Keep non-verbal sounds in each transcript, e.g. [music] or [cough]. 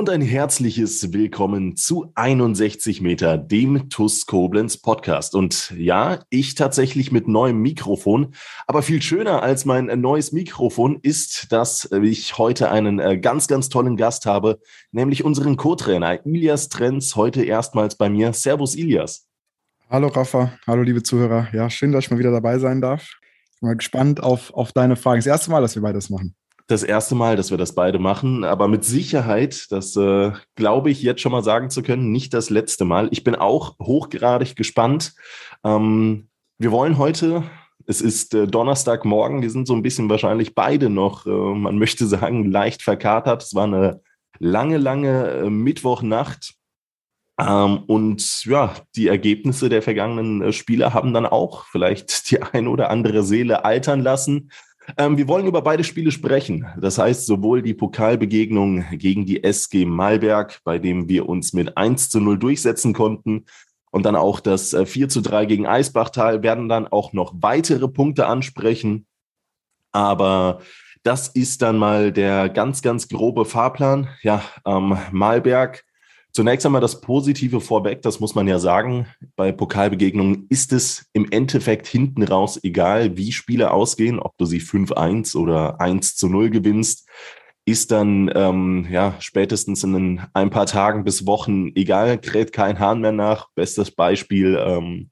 Und ein herzliches Willkommen zu 61 Meter, dem TUS Koblenz Podcast. Und ja, ich tatsächlich mit neuem Mikrofon. Aber viel schöner als mein neues Mikrofon ist, dass ich heute einen äh, ganz, ganz tollen Gast habe, nämlich unseren Co-Trainer Ilias Trenz, heute erstmals bei mir. Servus, Ilias. Hallo, Rafa. Hallo, liebe Zuhörer. Ja, schön, dass ich mal wieder dabei sein darf. Ich bin mal gespannt auf, auf deine Fragen. Das erste Mal, dass wir beides machen das erste Mal, dass wir das beide machen, aber mit Sicherheit, das äh, glaube ich jetzt schon mal sagen zu können, nicht das letzte Mal. Ich bin auch hochgradig gespannt. Ähm, wir wollen heute, es ist äh, Donnerstagmorgen, wir sind so ein bisschen wahrscheinlich beide noch, äh, man möchte sagen, leicht verkatert. Es war eine lange, lange äh, Mittwochnacht. Ähm, und ja, die Ergebnisse der vergangenen äh, Spiele haben dann auch vielleicht die ein oder andere Seele altern lassen. Ähm, wir wollen über beide Spiele sprechen. Das heißt, sowohl die Pokalbegegnung gegen die SG Malberg, bei dem wir uns mit 1 zu 0 durchsetzen konnten, und dann auch das 4 äh, zu 3 gegen Eisbachtal, werden dann auch noch weitere Punkte ansprechen. Aber das ist dann mal der ganz, ganz grobe Fahrplan. Ja, ähm, Malberg Zunächst einmal das Positive vorweg, das muss man ja sagen. Bei Pokalbegegnungen ist es im Endeffekt hinten raus egal, wie Spiele ausgehen, ob du sie 5-1 oder 1 zu 0 gewinnst, ist dann ähm, ja spätestens in ein paar Tagen bis Wochen egal, kräht kein Hahn mehr nach. Bestes Beispiel ähm,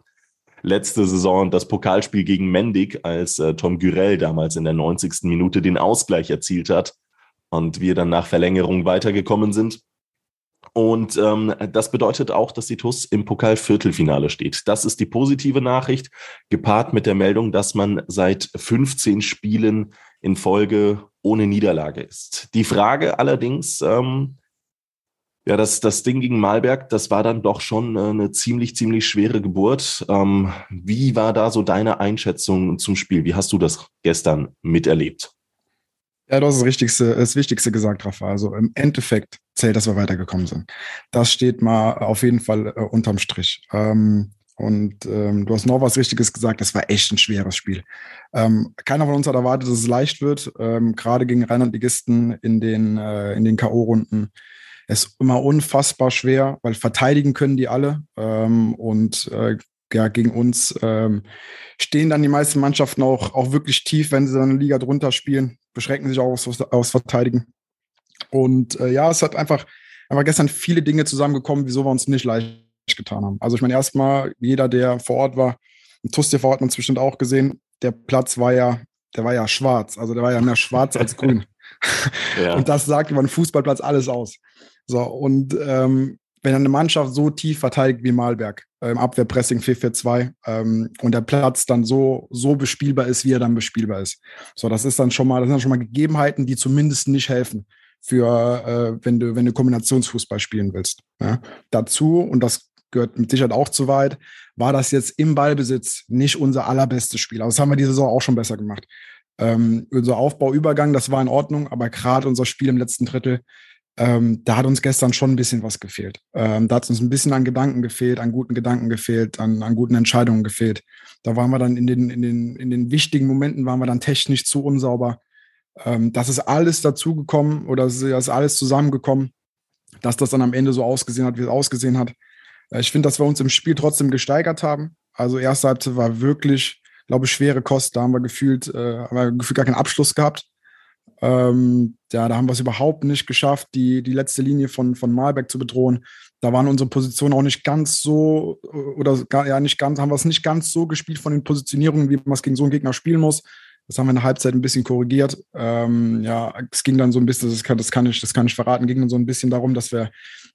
letzte Saison das Pokalspiel gegen Mendig, als äh, Tom Gürell damals in der 90. Minute den Ausgleich erzielt hat und wir dann nach Verlängerung weitergekommen sind. Und ähm, das bedeutet auch, dass die TUS im Pokal-Viertelfinale steht. Das ist die positive Nachricht, gepaart mit der Meldung, dass man seit 15 Spielen in Folge ohne Niederlage ist. Die Frage allerdings, ähm, ja, das, das Ding gegen Malberg, das war dann doch schon äh, eine ziemlich, ziemlich schwere Geburt. Ähm, wie war da so deine Einschätzung zum Spiel? Wie hast du das gestern miterlebt? Ja, das ist das Wichtigste, das Wichtigste gesagt, Rafa. Also im Endeffekt zählt, dass wir weitergekommen sind. Das steht mal auf jeden Fall äh, unterm Strich. Ähm, und ähm, du hast noch was Richtiges gesagt, das war echt ein schweres Spiel. Ähm, keiner von uns hat erwartet, dass es leicht wird. Ähm, Gerade gegen Rheinland-Ligisten in den, äh, in den K.O.-Runden ist immer unfassbar schwer, weil verteidigen können die alle. Ähm, und äh, ja, gegen uns ähm, stehen dann die meisten Mannschaften auch, auch wirklich tief, wenn sie dann eine Liga drunter spielen beschränken sich auch aufs, aufs Verteidigen. Und äh, ja, es hat einfach, einfach gestern viele Dinge zusammengekommen, wieso wir uns nicht leicht getan haben. Also ich meine, erstmal, jeder, der vor Ort war, im TUS TV hat man es bestimmt auch gesehen, der Platz war ja, der war ja schwarz. Also der war ja mehr schwarz als [laughs] grün. ja. Und das sagt über einen Fußballplatz alles aus. So, und ähm, wenn eine Mannschaft so tief verteidigt wie Malberg, im ähm, Abwehrpressing 4-4-2 ähm, und der Platz dann so, so bespielbar ist, wie er dann bespielbar ist. So, das ist dann schon mal, das sind dann schon mal Gegebenheiten, die zumindest nicht helfen für, äh, wenn du, wenn du Kombinationsfußball spielen willst. Ja. Dazu, und das gehört mit Sicherheit auch zu weit, war das jetzt im Ballbesitz nicht unser allerbestes Spiel. Also das haben wir diese Saison auch schon besser gemacht. Ähm, unser Aufbauübergang, das war in Ordnung, aber gerade unser Spiel im letzten Drittel, ähm, da hat uns gestern schon ein bisschen was gefehlt. Ähm, da hat uns ein bisschen an Gedanken gefehlt, an guten Gedanken gefehlt, an, an guten Entscheidungen gefehlt. Da waren wir dann in den, in, den, in den wichtigen Momenten, waren wir dann technisch zu unsauber. Ähm, das ist alles dazugekommen oder es ist alles zusammengekommen, dass das dann am Ende so ausgesehen hat, wie es ausgesehen hat. Äh, ich finde, dass wir uns im Spiel trotzdem gesteigert haben. Also erste Halbzeit war wirklich, glaube ich, schwere Kost. Da haben wir gefühlt, äh, haben wir gefühlt gar keinen Abschluss gehabt. Ähm, ja, da haben wir es überhaupt nicht geschafft, die, die letzte Linie von, von Malbeck zu bedrohen. Da waren unsere Positionen auch nicht ganz so, oder ja, nicht ganz, haben wir es nicht ganz so gespielt von den Positionierungen, wie man es gegen so einen Gegner spielen muss. Das haben wir in der Halbzeit ein bisschen korrigiert. Ähm, ja, es ging dann so ein bisschen, das kann, das kann ich, das kann ich verraten, ging dann so ein bisschen darum, dass wir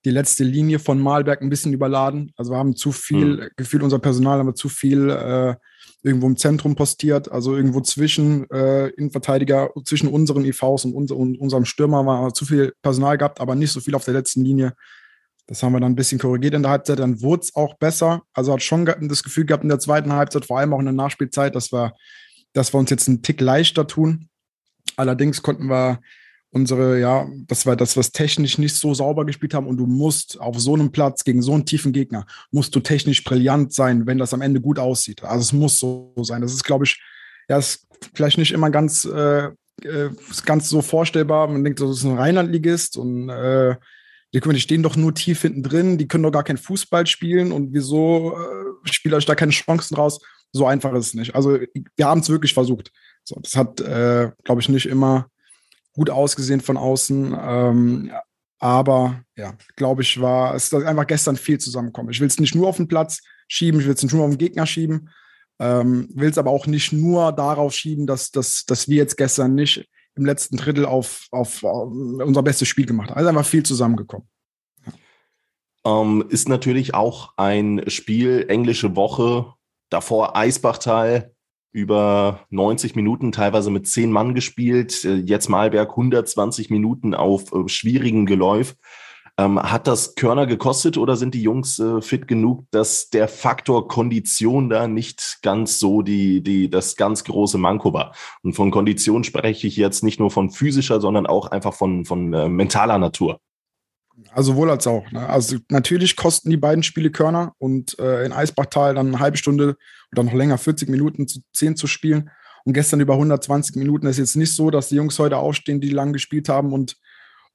die letzte Linie von Malberg ein bisschen überladen. Also wir haben zu viel, mhm. gefühlt unser Personal haben wir zu viel äh, irgendwo im Zentrum postiert, also irgendwo zwischen äh, Innenverteidiger, zwischen unseren IVs und, unser, und unserem Stürmer war zu viel Personal gehabt, aber nicht so viel auf der letzten Linie. Das haben wir dann ein bisschen korrigiert in der Halbzeit. Dann wurde es auch besser. Also hat schon das Gefühl gehabt in der zweiten Halbzeit, vor allem auch in der Nachspielzeit, dass wir, dass wir uns jetzt einen Tick leichter tun. Allerdings konnten wir unsere, ja, dass wir, dass wir es technisch nicht so sauber gespielt haben und du musst auf so einem Platz gegen so einen tiefen Gegner, musst du technisch brillant sein, wenn das am Ende gut aussieht. Also es muss so sein. Das ist, glaube ich, ja, ist vielleicht nicht immer ganz, äh, äh ganz so vorstellbar. Man denkt, das ist ein Rheinlandligist und äh, die, stehen doch nur tief hinten drin, die können doch gar kein Fußball spielen und wieso äh, spielt euch da keine Chancen raus? So einfach ist es nicht. Also wir haben es wirklich versucht. So, das hat, äh, glaube ich, nicht immer gut ausgesehen von außen. Ähm, aber ja, glaube ich, war es ist einfach gestern viel zusammengekommen. Ich will es nicht nur auf den Platz schieben, ich will es nicht nur auf den Gegner schieben, ähm, will es aber auch nicht nur darauf schieben, dass, dass, dass wir jetzt gestern nicht im letzten Drittel auf, auf, auf unser bestes Spiel gemacht haben. Also einfach viel zusammengekommen. Ähm, ist natürlich auch ein Spiel, englische Woche, davor Eisbachtal, über 90 Minuten, teilweise mit zehn Mann gespielt. Äh, jetzt Malberg 120 Minuten auf äh, schwierigen Geläuf. Ähm, hat das Körner gekostet oder sind die Jungs äh, fit genug, dass der Faktor Kondition da nicht ganz so die, die, das ganz große Manko war? Und von Kondition spreche ich jetzt nicht nur von physischer, sondern auch einfach von, von äh, mentaler Natur. Also wohl als auch. Ne? Also natürlich kosten die beiden Spiele Körner und äh, in Eisbachtal dann eine halbe Stunde oder noch länger 40 Minuten zu 10 zu spielen. Und gestern über 120 Minuten das ist jetzt nicht so, dass die Jungs heute aufstehen, die lang gespielt haben und,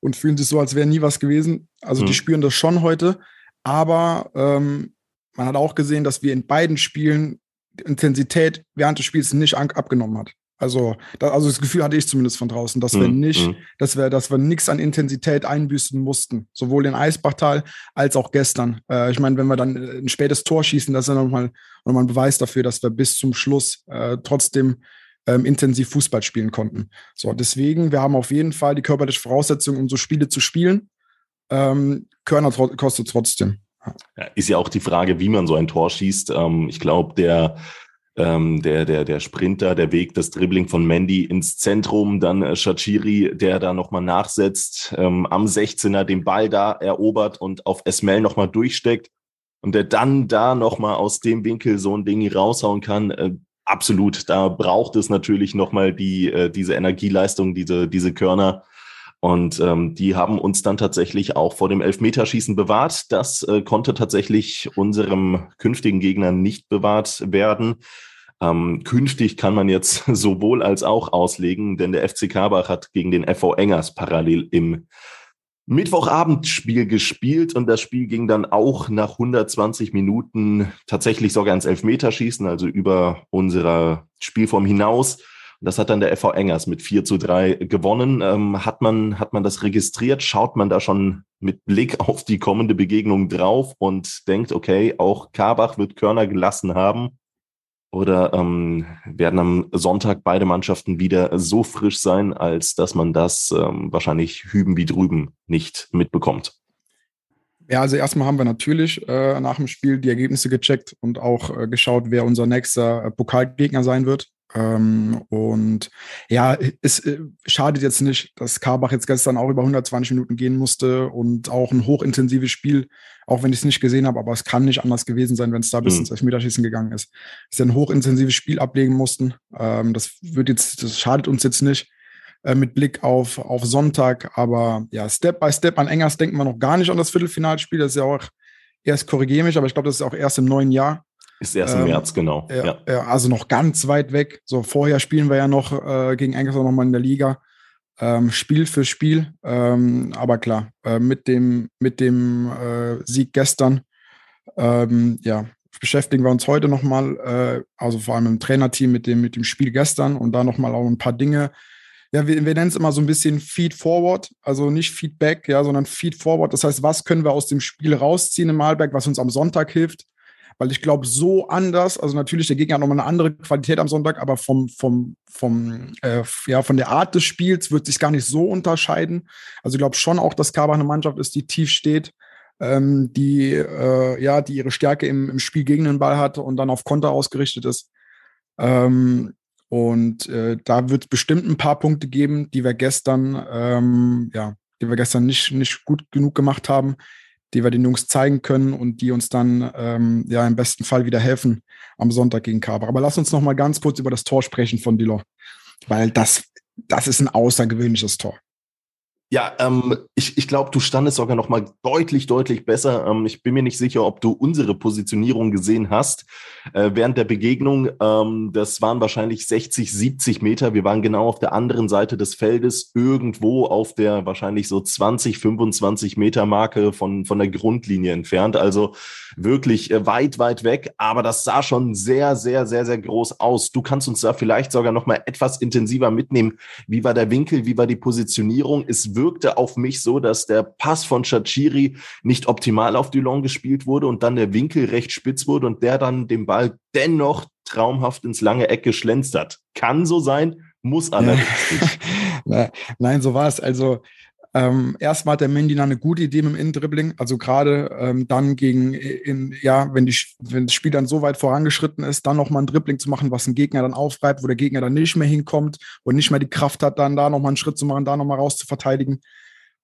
und fühlen sich so, als wäre nie was gewesen. Also mhm. die spüren das schon heute. Aber ähm, man hat auch gesehen, dass wir in beiden Spielen die Intensität während des Spiels nicht abgenommen hat. Also, da, also das Gefühl hatte ich zumindest von draußen, dass mhm. wir nicht, mhm. dass wir, dass wir nichts an Intensität einbüßen mussten, sowohl in Eisbachtal als auch gestern. Äh, ich meine, wenn wir dann äh, ein spätes Tor schießen, das ist ja nochmal noch mal ein Beweis dafür, dass wir bis zum Schluss äh, trotzdem ähm, intensiv Fußball spielen konnten. So, deswegen, wir haben auf jeden Fall die körperliche Voraussetzung, um so Spiele zu spielen. Ähm, Körner tro kostet trotzdem. Ja, ist ja auch die Frage, wie man so ein Tor schießt. Ähm, ich glaube, der ähm, der, der, der Sprinter, der Weg, das Dribbling von Mandy ins Zentrum, dann äh, Shachiri, der da nochmal nachsetzt, ähm, am 16er den Ball da erobert und auf Esmel nochmal durchsteckt und der dann da nochmal aus dem Winkel so ein Ding raushauen kann. Äh, absolut, da braucht es natürlich nochmal die, äh, diese Energieleistung, diese, diese Körner. Und ähm, die haben uns dann tatsächlich auch vor dem Elfmeterschießen bewahrt. Das äh, konnte tatsächlich unserem künftigen Gegner nicht bewahrt werden. Ähm, künftig kann man jetzt [laughs] sowohl als auch auslegen, denn der FC Karbach hat gegen den FV Engers parallel im Mittwochabendspiel gespielt und das Spiel ging dann auch nach 120 Minuten tatsächlich sogar ins Elfmeterschießen, also über unserer Spielform hinaus. Das hat dann der FV Engers mit 4 zu 3 gewonnen. Ähm, hat, man, hat man das registriert? Schaut man da schon mit Blick [laughs] auf die kommende Begegnung drauf und denkt, okay, auch Karbach wird Körner gelassen haben? Oder ähm, werden am Sonntag beide Mannschaften wieder so frisch sein, als dass man das ähm, wahrscheinlich hüben wie drüben nicht mitbekommt? Ja, also erstmal haben wir natürlich äh, nach dem Spiel die Ergebnisse gecheckt und auch äh, geschaut, wer unser nächster äh, Pokalgegner sein wird. Ähm, und ja, es äh, schadet jetzt nicht, dass Karbach jetzt gestern auch über 120 Minuten gehen musste und auch ein hochintensives Spiel, auch wenn ich es nicht gesehen habe, aber es kann nicht anders gewesen sein, wenn es da bis mhm. ins Elfmeterschießen gegangen ist. Dass sie ein hochintensives Spiel ablegen mussten. Ähm, das wird jetzt, das schadet uns jetzt nicht äh, mit Blick auf, auf Sonntag, aber ja, Step by Step an Engers denken wir noch gar nicht an das Viertelfinalspiel. Das ist ja auch erst korrigiere mich, aber ich glaube, das ist auch erst im neuen Jahr. Ist erst im ähm, März, genau. Ja, ja. also noch ganz weit weg. So, vorher spielen wir ja noch äh, gegen Engels noch mal in der Liga. Ähm, Spiel für Spiel. Ähm, aber klar, äh, mit dem, mit dem äh, Sieg gestern, ähm, ja, beschäftigen wir uns heute nochmal, äh, also vor allem im Trainerteam mit dem, mit dem Spiel gestern und da nochmal auch ein paar Dinge. Ja, wir, wir nennen es immer so ein bisschen Feed Forward, also nicht Feedback, ja, sondern Feed Forward. Das heißt, was können wir aus dem Spiel rausziehen im Malberg, was uns am Sonntag hilft? Weil ich glaube, so anders, also natürlich, der Gegner hat nochmal eine andere Qualität am Sonntag, aber vom, vom, vom, äh, ja, von der Art des Spiels wird sich gar nicht so unterscheiden. Also ich glaube schon auch, dass Kaba eine Mannschaft ist, die tief steht, ähm, die, äh, ja, die ihre Stärke im, im Spiel gegen den Ball hat und dann auf Konter ausgerichtet ist. Ähm, und äh, da wird es bestimmt ein paar Punkte geben, die wir gestern, ähm, ja, die wir gestern nicht, nicht gut genug gemacht haben, die wir den Jungs zeigen können und die uns dann ähm, ja im besten Fall wieder helfen am Sonntag gegen Kaber. Aber lass uns noch mal ganz kurz über das Tor sprechen von Dillon, weil das, das ist ein außergewöhnliches Tor. Ja, ähm, ich, ich glaube, du standest sogar noch mal deutlich, deutlich besser. Ähm, ich bin mir nicht sicher, ob du unsere Positionierung gesehen hast äh, während der Begegnung. Ähm, das waren wahrscheinlich 60, 70 Meter. Wir waren genau auf der anderen Seite des Feldes, irgendwo auf der wahrscheinlich so 20, 25 Meter Marke von, von der Grundlinie entfernt. Also wirklich äh, weit, weit weg. Aber das sah schon sehr, sehr, sehr, sehr groß aus. Du kannst uns da vielleicht sogar noch mal etwas intensiver mitnehmen. Wie war der Winkel? Wie war die Positionierung? Ist wirkte auf mich so, dass der Pass von Chachiri nicht optimal auf Dulon gespielt wurde und dann der Winkel recht spitz wurde und der dann den Ball dennoch traumhaft ins lange Eck geschlänzt hat. Kann so sein, muss allerdings nicht. [laughs] Nein, so war es. Also ähm, erstmal hat der Mendy eine gute Idee mit dem Innendribbling. Also gerade ähm, dann gegen, in, ja, wenn, die, wenn das Spiel dann so weit vorangeschritten ist, dann nochmal ein Dribbling zu machen, was ein Gegner dann aufreibt, wo der Gegner dann nicht mehr hinkommt und nicht mehr die Kraft hat, dann da nochmal einen Schritt zu machen, da nochmal raus zu verteidigen.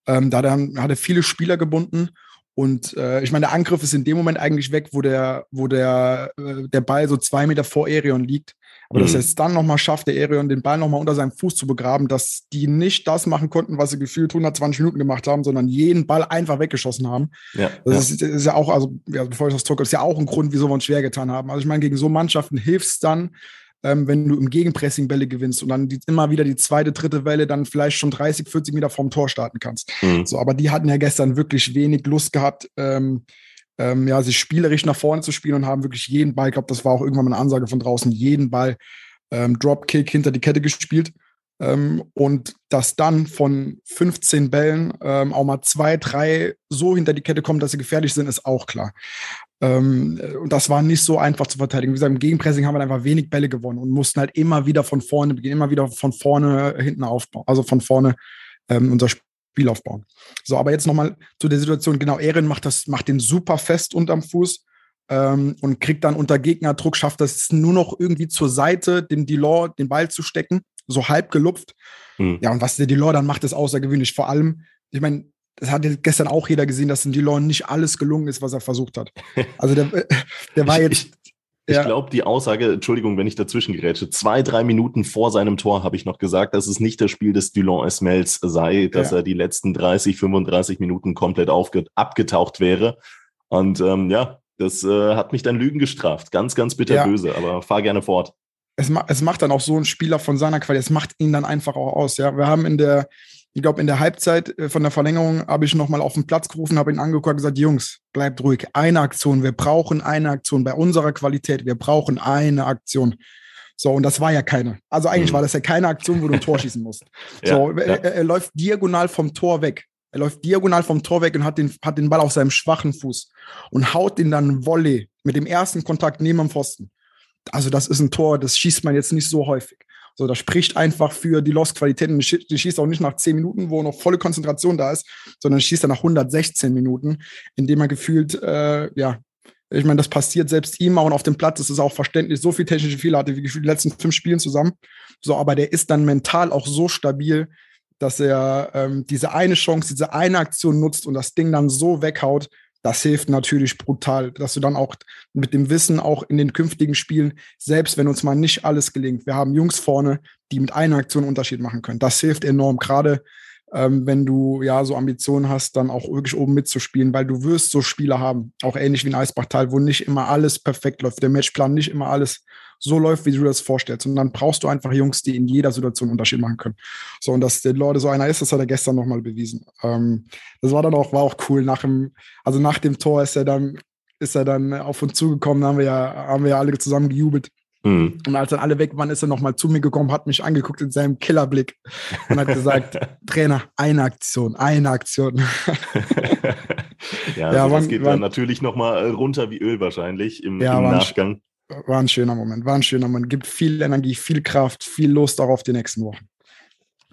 Ähm, da dann, hat er viele Spieler gebunden. Und äh, ich meine, der Angriff ist in dem Moment eigentlich weg, wo der, wo der, äh, der Ball so zwei Meter vor Erion liegt. Aber mhm. dass er es dann nochmal schafft, der Erion den Ball nochmal unter seinem Fuß zu begraben, dass die nicht das machen konnten, was sie gefühlt 120 Minuten gemacht haben, sondern jeden Ball einfach weggeschossen haben. Ja, das ja. Ist, ist, ja auch, also ja, bevor ich das drucke, ist ja auch ein Grund, wieso wir uns schwer getan haben. Also ich meine, gegen so Mannschaften hilft es dann, ähm, wenn du im Gegenpressing Bälle gewinnst und dann die, immer wieder die zweite, dritte Welle dann vielleicht schon 30, 40 Meter vom Tor starten kannst. Mhm. So, aber die hatten ja gestern wirklich wenig Lust gehabt, ähm, ähm, ja, sich spielerisch nach vorne zu spielen und haben wirklich jeden Ball, ich glaube, das war auch irgendwann mal eine Ansage von draußen, jeden Ball ähm, Dropkick hinter die Kette gespielt. Ähm, und dass dann von 15 Bällen ähm, auch mal zwei, drei so hinter die Kette kommen, dass sie gefährlich sind, ist auch klar. Ähm, und das war nicht so einfach zu verteidigen. Wie gesagt, im Gegenpressing haben wir einfach wenig Bälle gewonnen und mussten halt immer wieder von vorne beginnen, immer wieder von vorne hinten aufbauen, also von vorne ähm, unser Spiel aufbauen. So, aber jetzt nochmal zu der Situation. Genau, Ehren macht das, macht den super fest unterm Fuß ähm, und kriegt dann unter Gegnerdruck, schafft das nur noch irgendwie zur Seite, dem Delor den Ball zu stecken, so halb gelupft. Mhm. Ja, und was der Delor dann macht, ist außergewöhnlich. Vor allem, ich meine, das hat gestern auch jeder gesehen, dass dem Delor nicht alles gelungen ist, was er versucht hat. [laughs] Also der, der war jetzt. Ich, ja. glaube, die Aussage, Entschuldigung, wenn ich dazwischen gerätsche, zwei, drei Minuten vor seinem Tor habe ich noch gesagt, dass es nicht das Spiel des Dulon Esmels sei, dass ja. er die letzten 30, 35 Minuten komplett abgetaucht wäre. Und ähm, ja, das äh, hat mich dann Lügen gestraft. Ganz, ganz bitterböse, ja. aber fahr gerne fort. Es, ma es macht dann auch so ein Spieler von seiner Qualität, es macht ihn dann einfach auch aus. Ja, wir haben in der, ich glaube, in der Halbzeit äh, von der Verlängerung habe ich nochmal auf den Platz gerufen, habe ihn angeguckt und gesagt, Jungs, bleibt ruhig. Eine Aktion, wir brauchen eine Aktion bei unserer Qualität, wir brauchen eine Aktion. So, und das war ja keine. Also eigentlich mhm. war das ja keine Aktion, wo du ein Tor schießen musst. [laughs] ja, so, ja. Er, er, läuft diagonal vom Tor weg. Er läuft diagonal vom Tor weg und hat den, hat den Ball auf seinem schwachen Fuß und haut den dann Volley mit dem ersten Kontakt neben dem Pfosten. Also das ist ein Tor, das schießt man jetzt nicht so häufig. So, das spricht einfach für die Lost-Qualitäten. Die schießt auch nicht nach 10 Minuten, wo noch volle Konzentration da ist, sondern schießt dann nach 116 Minuten, indem er gefühlt, äh, ja, ich meine, das passiert selbst ihm auch und auf dem Platz ist es auch verständlich, so viel technische Fehler hatte wie gefühlt die letzten fünf Spielen zusammen. So, aber der ist dann mental auch so stabil, dass er ähm, diese eine Chance, diese eine Aktion nutzt und das Ding dann so weghaut, das hilft natürlich brutal, dass du dann auch mit dem Wissen auch in den künftigen Spielen, selbst wenn uns mal nicht alles gelingt, wir haben Jungs vorne, die mit einer Aktion einen Unterschied machen können. Das hilft enorm, gerade ähm, wenn du ja so Ambitionen hast, dann auch wirklich oben mitzuspielen, weil du wirst so Spieler haben, auch ähnlich wie in Eisbachtal, wo nicht immer alles perfekt läuft, der Matchplan nicht immer alles so läuft, wie du das vorstellst. Und dann brauchst du einfach Jungs, die in jeder Situation einen Unterschied machen können. So, und dass der Leute so einer ist, das hat er gestern nochmal bewiesen. Ähm, das war dann auch, war auch cool. Nach dem, also nach dem Tor ist er dann, ist er dann auf uns zugekommen, haben wir ja, haben wir ja alle zusammen gejubelt. Mhm. Und als dann alle weg waren, ist er nochmal zu mir gekommen, hat mich angeguckt in seinem Killerblick und hat gesagt, [laughs] Trainer, eine Aktion, eine Aktion. [laughs] [laughs] ja, ja das geht dann natürlich nochmal runter wie Öl wahrscheinlich im, ja, im Nachgang war ein schöner Moment, war ein schöner Moment. Gibt viel Energie, viel Kraft, viel Lust auch auf die nächsten Wochen.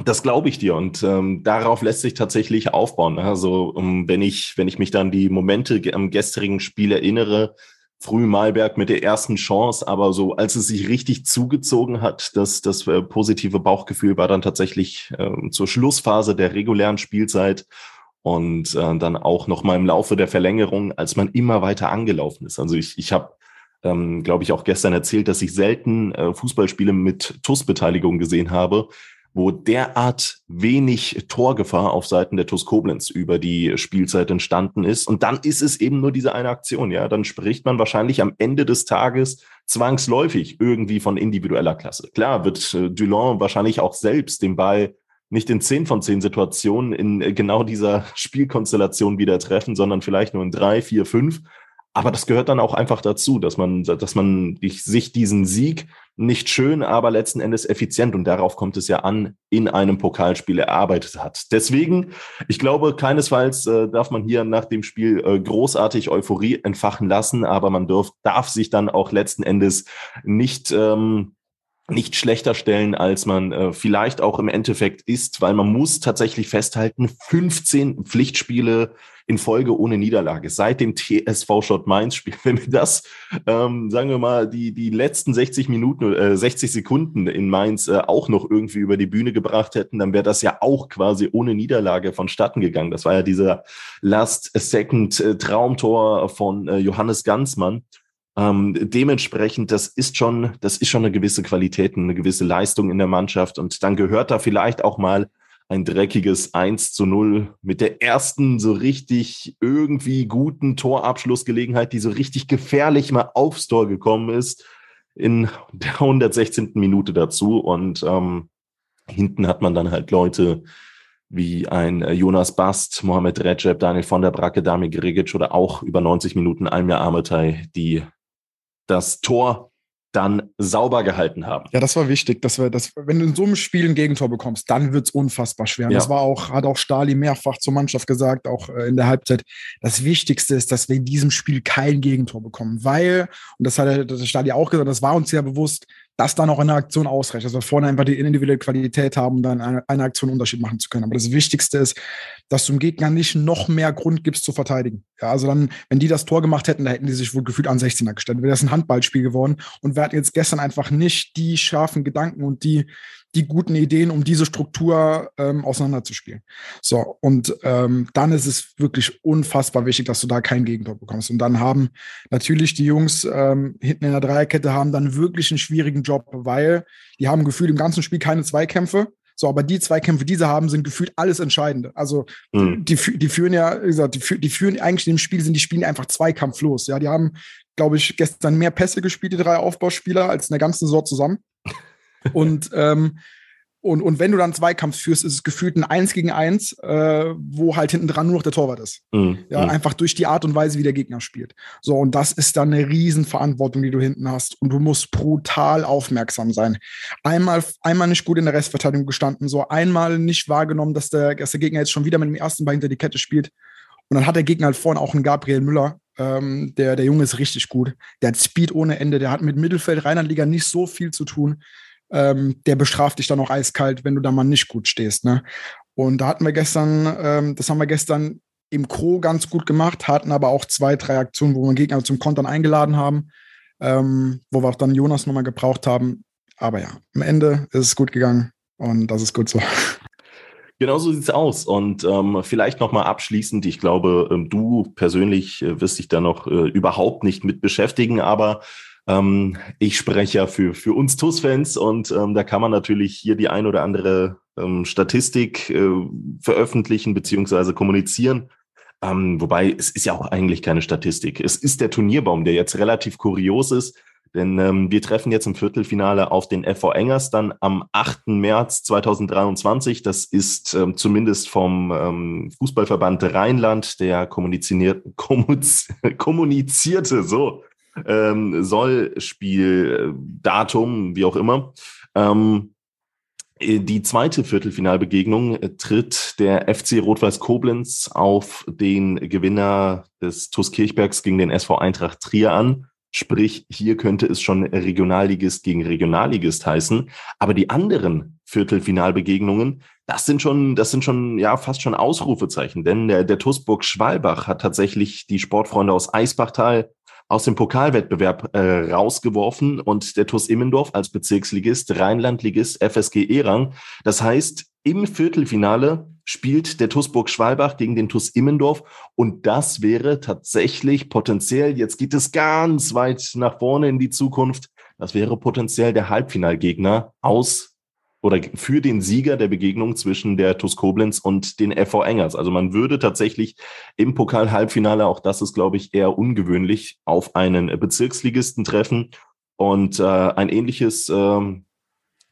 Das glaube ich dir und ähm, darauf lässt sich tatsächlich aufbauen. Also um, wenn ich wenn ich mich dann die Momente am gestrigen Spiel erinnere, früh Malberg mit der ersten Chance, aber so als es sich richtig zugezogen hat, das das äh, positive Bauchgefühl war dann tatsächlich äh, zur Schlussphase der regulären Spielzeit und äh, dann auch noch mal im Laufe der Verlängerung, als man immer weiter angelaufen ist. Also ich, ich habe, ähm, glaube ich, auch gestern erzählt, dass ich selten äh, Fußballspiele mit TUS-Beteiligung gesehen habe, wo derart wenig Torgefahr auf Seiten der TuS Koblenz über die Spielzeit entstanden ist. Und dann ist es eben nur diese eine Aktion. Ja, dann spricht man wahrscheinlich am Ende des Tages zwangsläufig irgendwie von individueller Klasse. Klar wird äh, Dulon wahrscheinlich auch selbst den Ball nicht in zehn von zehn Situationen in äh, genau dieser Spielkonstellation wieder treffen, sondern vielleicht nur in drei, vier, fünf. Aber das gehört dann auch einfach dazu, dass man, dass man sich diesen Sieg nicht schön, aber letzten Endes effizient und darauf kommt es ja an, in einem Pokalspiel erarbeitet hat. Deswegen, ich glaube, keinesfalls äh, darf man hier nach dem Spiel äh, großartig Euphorie entfachen lassen, aber man darf, darf sich dann auch letzten Endes nicht ähm, nicht schlechter stellen, als man äh, vielleicht auch im Endeffekt ist, weil man muss tatsächlich festhalten, 15 Pflichtspiele in Folge ohne Niederlage seit dem TSV Schott Mainz Spiel. Wenn wir das, ähm, sagen wir mal, die, die letzten 60 Minuten, äh, 60 Sekunden in Mainz äh, auch noch irgendwie über die Bühne gebracht hätten, dann wäre das ja auch quasi ohne Niederlage vonstatten gegangen. Das war ja dieser Last Second äh, Traumtor von äh, Johannes Ganzmann. Ähm, dementsprechend, das ist schon, das ist schon eine gewisse Qualität, eine gewisse Leistung in der Mannschaft. Und dann gehört da vielleicht auch mal ein dreckiges 1 zu 0 mit der ersten so richtig irgendwie guten Torabschlussgelegenheit, die so richtig gefährlich mal aufs Tor gekommen ist, in der 116. Minute dazu. Und ähm, hinten hat man dann halt Leute wie ein äh, Jonas Bast, Mohamed Recep, Daniel von der Bracke, Dami Gregic oder auch über 90 Minuten Almir Ametay, die das Tor dann sauber gehalten haben. Ja, das war wichtig, dass wir das, wenn du in so einem Spiel ein Gegentor bekommst, dann wird es unfassbar schwer. Ja. Das war auch, hat auch Stali mehrfach zur Mannschaft gesagt, auch äh, in der Halbzeit. Das Wichtigste ist, dass wir in diesem Spiel kein Gegentor bekommen, weil, und das hat der Stali auch gesagt, das war uns sehr bewusst, dass dann auch eine Aktion ausreicht, dass wir vorne einfach die individuelle Qualität haben, um dann eine, eine Aktion Unterschied machen zu können. Aber das Wichtigste ist, dass du dem Gegner nicht noch mehr Grund gibst zu verteidigen. Ja, also dann, wenn die das Tor gemacht hätten, da hätten die sich wohl gefühlt an 16er gestellt. Wäre das ein Handballspiel geworden und wir hatten jetzt gestern einfach nicht die scharfen Gedanken und die, die guten Ideen, um diese Struktur ähm, auseinanderzuspielen. So, und ähm, dann ist es wirklich unfassbar wichtig, dass du da kein Gegentor bekommst. Und dann haben natürlich die Jungs ähm, hinten in der Dreierkette haben dann wirklich einen schwierigen Job, weil die haben gefühlt im ganzen Spiel keine Zweikämpfe. So, aber die Zweikämpfe, die sie haben, sind gefühlt alles Entscheidende. Also mhm. die, die führen ja, wie gesagt, die, die führen eigentlich in dem Spiel, sind die spielen einfach zweikampflos. Ja, die haben, glaube ich, gestern mehr Pässe gespielt, die drei Aufbauspieler, als in der ganzen Saison zusammen. Und, ähm, und, und wenn du dann Zweikampf führst, ist es gefühlt ein Eins gegen Eins, äh, wo halt hinten dran nur noch der Torwart ist. Mhm. Ja, mhm. einfach durch die Art und Weise, wie der Gegner spielt. So, und das ist dann eine Riesenverantwortung, die du hinten hast. Und du musst brutal aufmerksam sein. Einmal, einmal nicht gut in der Restverteidigung gestanden, so einmal nicht wahrgenommen, dass der, dass der Gegner jetzt schon wieder mit dem ersten Bein hinter die Kette spielt. Und dann hat der Gegner halt vorne auch einen Gabriel Müller. Ähm, der, der Junge ist richtig gut. Der hat Speed ohne Ende. Der hat mit Mittelfeld, Rheinland-Liga nicht so viel zu tun ähm, der bestraft dich dann auch eiskalt, wenn du da mal nicht gut stehst. Ne? Und da hatten wir gestern, ähm, das haben wir gestern im Kro ganz gut gemacht, hatten aber auch zwei, drei Aktionen, wo wir Gegner zum Kontern eingeladen haben, ähm, wo wir auch dann Jonas nochmal gebraucht haben. Aber ja, am Ende ist es gut gegangen und das ist gut so. [laughs] Genau so sieht es aus. Und ähm, vielleicht nochmal abschließend, ich glaube, ähm, du persönlich äh, wirst dich da noch äh, überhaupt nicht mit beschäftigen, aber ähm, ich spreche ja für, für uns TUS-Fans und ähm, da kann man natürlich hier die ein oder andere ähm, Statistik äh, veröffentlichen beziehungsweise kommunizieren. Ähm, wobei es ist ja auch eigentlich keine Statistik. Es ist der Turnierbaum, der jetzt relativ kurios ist. Denn ähm, wir treffen jetzt im Viertelfinale auf den FV Engers dann am 8. März 2023. Das ist ähm, zumindest vom Fußballverband Rheinland, der kommuniziert, [laughs] kommunizierte, so, ähm, Sollspieldatum, wie auch immer. Ähm, die zweite Viertelfinalbegegnung tritt der FC Rot-Weiß Koblenz auf den Gewinner des TuS Kirchbergs gegen den SV Eintracht Trier an. Sprich, hier könnte es schon Regionalligist gegen Regionalligist heißen. Aber die anderen Viertelfinalbegegnungen, das sind schon, das sind schon, ja, fast schon Ausrufezeichen. Denn der, der TuS Schwalbach hat tatsächlich die Sportfreunde aus Eisbachtal aus dem Pokalwettbewerb äh, rausgeworfen und der TuS Immendorf als Bezirksligist, Rheinlandligist FSG Erang. Das heißt, Im Viertelfinale spielt der TuS Burg Schwalbach gegen den TuS Immendorf und das wäre tatsächlich potenziell, jetzt geht es ganz weit nach vorne in die Zukunft, das wäre potenziell der Halbfinalgegner aus oder für den Sieger der Begegnung zwischen der TuS Koblenz und den FV Engers. Also man würde tatsächlich im Pokal-Halbfinale, auch das ist, glaube ich, eher ungewöhnlich, auf einen Bezirksligisten treffen. Und äh, ein ähnliches ähm,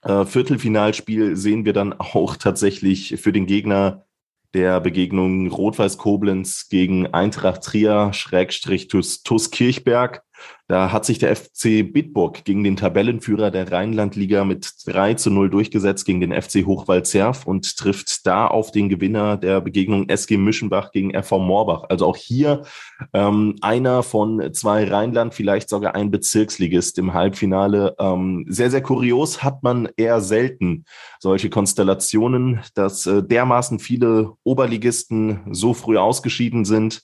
äh, Viertelfinalspiel sehen wir dann auch tatsächlich für den Gegner der Begegnung Rot-Weiß Koblenz gegen Eintracht Trier, Schrägstrich TuS Kirchberg. Da hat sich der FC Bitburg gegen den Tabellenführer der Rheinlandliga mit 3 zu 0 durchgesetzt gegen den FC Hochwald Zerf und trifft da auf den Gewinner der Begegnung SG Mischenbach gegen RV Moorbach. Also auch hier ähm, einer von zwei Rheinland, vielleicht sogar ein Bezirksligist im Halbfinale. Ähm, sehr, sehr kurios hat man eher selten solche Konstellationen, dass äh, dermaßen viele Oberligisten so früh ausgeschieden sind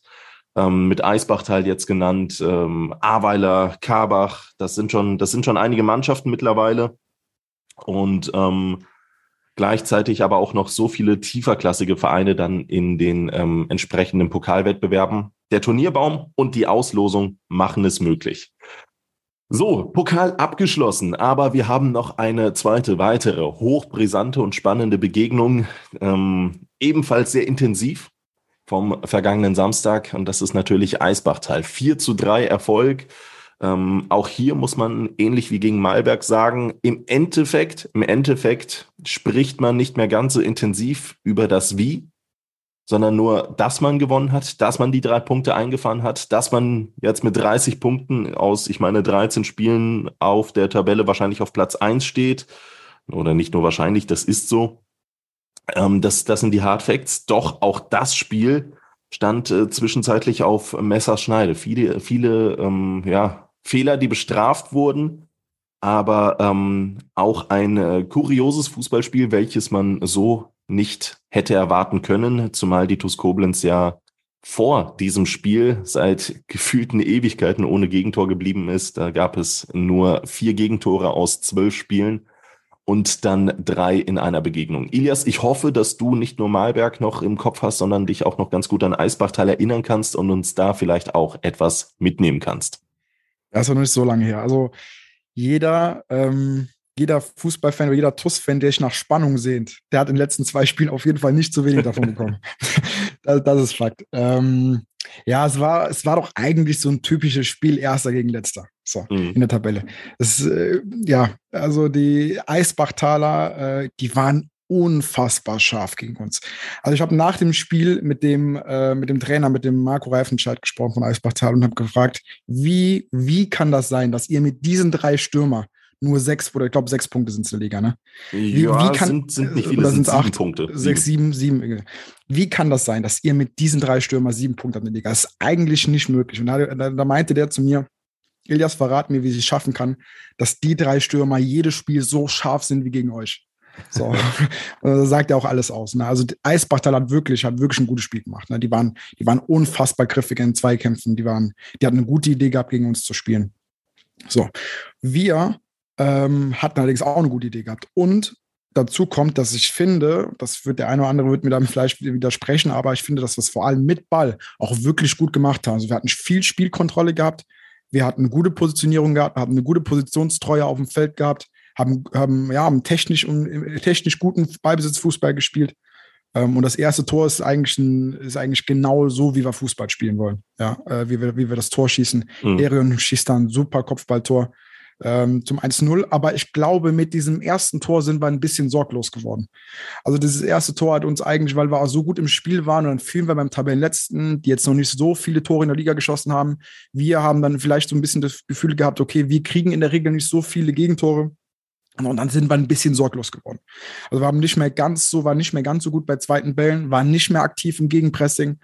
ähm, mit Eisbachtal jetzt genannt, ähm, Aweiler, Karbach, das sind schon, das sind schon einige Mannschaften mittlerweile. Und ähm, gleichzeitig aber auch noch so viele tieferklassige Vereine dann in den ähm, entsprechenden Pokalwettbewerben. Der Turnierbaum und die Auslosung machen es möglich. So, Pokal abgeschlossen, aber wir haben noch eine zweite, weitere, hochbrisante und spannende Begegnung, ähm, ebenfalls sehr intensiv vom vergangenen Samstag. Und das ist natürlich Eisbachtal. 4 zu 3 Erfolg. Ähm, auch hier muss man ähnlich wie gegen Malberg sagen, im Endeffekt, im Endeffekt spricht man nicht mehr ganz so intensiv über das Wie, sondern nur, dass man gewonnen hat, dass man die drei Punkte eingefahren hat, dass man jetzt mit 30 Punkten aus, ich meine, 13 Spielen auf der Tabelle wahrscheinlich auf Platz 1 steht. Oder nicht nur wahrscheinlich, das ist so. Ähm, das, das sind die Hard Facts. Doch auch das Spiel stand äh, zwischenzeitlich auf Messerschneide. Viele, viele ähm, ja, Fehler, die bestraft wurden, aber ähm, auch ein äh, kurioses Fußballspiel, welches man so nicht hätte erwarten können, zumal die TuS Koblenz ja vor diesem Spiel seit gefühlten Ewigkeiten ohne Gegentor geblieben ist. Da gab es nur vier Gegentore aus zwölf Spielen und dann drei in einer Begegnung. Ilias, ich hoffe, dass du nicht nur Malberg noch im Kopf hast, sondern dich auch noch ganz gut an Eisbachtal erinnern kannst und uns da vielleicht auch etwas mitnehmen kannst. Das ist ja noch nicht so lange her. Also jeder, ähm, jeder Fußballfan oder jeder TUS-Fan, der sich nach Spannung sehnt, der hat in den letzten zwei Spielen auf jeden Fall nicht zu wenig davon bekommen. [laughs] das, das, ist Fakt. Ähm, ja, es war, es war doch eigentlich so ein typisches Spiel Erster gegen Letzter. So, mhm. in der Tabelle. Das, äh, ja, also die Eisbachtaler, äh, die waren unfassbar scharf gegen uns. Also ich habe nach dem Spiel mit dem, äh, mit dem Trainer, mit dem Marco Reifenscheid gesprochen von Eisbachtal und habe gefragt, wie, wie kann das sein, dass ihr mit diesen drei Stürmer nur sechs, oder ich glaube sechs Punkte sind es in der Liga, ne? Wie, ja, wie kann, sind, sind nicht viele, oder sind acht Punkte. Sechs, sieben, sieben. Wie kann das sein, dass ihr mit diesen drei Stürmer sieben Punkte habt in der Liga? Das ist eigentlich nicht möglich. Und da, da, da meinte der zu mir, Ilias, verrat mir, wie sie es schaffen kann, dass die drei Stürmer jedes Spiel so scharf sind wie gegen euch. So. [laughs] da sagt er auch alles aus. Ne? Also Eisbachtal hat wirklich, hat wirklich ein gutes Spiel gemacht. Ne? Die, waren, die waren unfassbar griffig in Zweikämpfen. Die, waren, die hatten eine gute Idee gehabt, gegen uns zu spielen. So. Wir ähm, hatten allerdings auch eine gute Idee gehabt. Und dazu kommt, dass ich finde, das wird der eine oder andere wird mir dann vielleicht widersprechen, aber ich finde, dass wir es vor allem mit Ball auch wirklich gut gemacht haben. Also wir hatten viel Spielkontrolle gehabt, wir hatten eine gute Positionierung gehabt, haben eine gute Positionstreue auf dem Feld gehabt, haben, haben, ja, haben technisch, technisch guten Ballbesitzfußball gespielt. Ähm, und das erste Tor ist eigentlich, ein, ist eigentlich genau so, wie wir Fußball spielen wollen. Ja, äh, wie, wir, wie wir das Tor schießen. Mhm. Erion schießt dann ein super Kopfballtor ähm, zum 1-0. Aber ich glaube, mit diesem ersten Tor sind wir ein bisschen sorglos geworden. Also dieses erste Tor hat uns eigentlich, weil wir auch so gut im Spiel waren und dann fühlen wir beim Tabellenletzten, die jetzt noch nicht so viele Tore in der Liga geschossen haben. Wir haben dann vielleicht so ein bisschen das Gefühl gehabt, okay, wir kriegen in der Regel nicht so viele Gegentore. Und dann sind wir ein bisschen sorglos geworden. Also wir haben nicht mehr ganz so, waren nicht mehr ganz so gut bei zweiten Bällen, waren nicht mehr aktiv im Gegenpressing.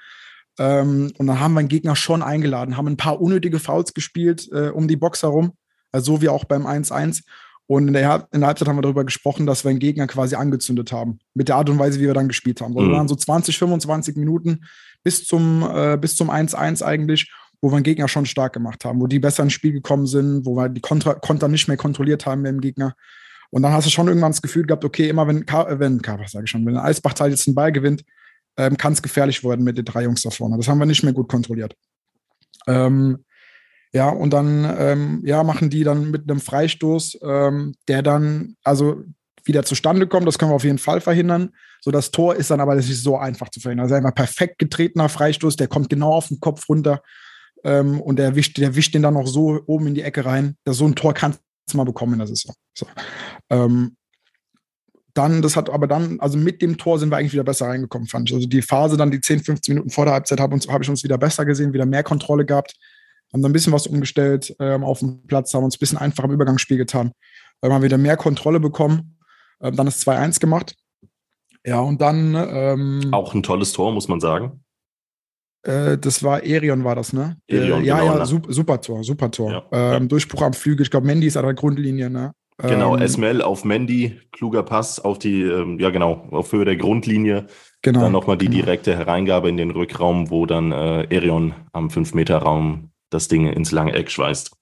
Ähm, und dann haben wir einen Gegner schon eingeladen, haben ein paar unnötige Fouls gespielt äh, um die Box herum. Also so wie auch beim 1-1. Und in der, in der Halbzeit haben wir darüber gesprochen, dass wir einen Gegner quasi angezündet haben. Mit der Art und Weise, wie wir dann gespielt haben. Also mhm. waren so 20, 25 Minuten bis zum, äh, bis zum 1-1 eigentlich, wo wir den Gegner schon stark gemacht haben, wo die besser ins Spiel gekommen sind, wo wir die Kontra Konter nicht mehr kontrolliert haben mit dem Gegner. Und dann hast du schon irgendwann das Gefühl gehabt, okay, immer wenn, Ka äh, wenn sage ich schon, wenn ein Eisbachtal jetzt einen Ball gewinnt, ähm, kann es gefährlich werden mit den drei Jungs da vorne. Das haben wir nicht mehr gut kontrolliert. Ähm, ja, und dann ähm, ja, machen die dann mit einem Freistoß, ähm, der dann also wieder zustande kommt. Das können wir auf jeden Fall verhindern. So, das Tor ist dann aber das ist so einfach zu verhindern. Das ist einfach perfekt getretener Freistoß, der kommt genau auf den Kopf runter ähm, und der wischt, der wischt den dann noch so oben in die Ecke rein. Das, so ein Tor kannst du mal bekommen in der Saison. So. Ähm, dann, das hat aber dann, also mit dem Tor sind wir eigentlich wieder besser reingekommen, fand ich. Also die Phase dann, die 10, 15 Minuten vor der Halbzeit, habe hab ich uns wieder besser gesehen, wieder mehr Kontrolle gehabt haben dann ein bisschen was umgestellt ähm, auf dem Platz, haben uns ein bisschen einfacher im Übergangsspiel getan. Ähm, haben wieder mehr Kontrolle bekommen. Ähm, dann ist 2-1 gemacht. Ja, und dann. Ähm, Auch ein tolles Tor, muss man sagen. Äh, das war Erion, war das, ne? Erion, äh, ja, genau, ja, ne? super, super Tor, super Tor. Ja. Ähm, Durchbruch am Flügel. Ich glaube, Mandy ist an der Grundlinie, ne? Genau, ähm, Esmel auf Mandy, kluger Pass auf die, ähm, ja genau, auf Höhe der Grundlinie. Genau. Dann nochmal die genau. direkte Hereingabe in den Rückraum, wo dann äh, Erion am 5-Meter-Raum das Ding ins lange Eck schweißt.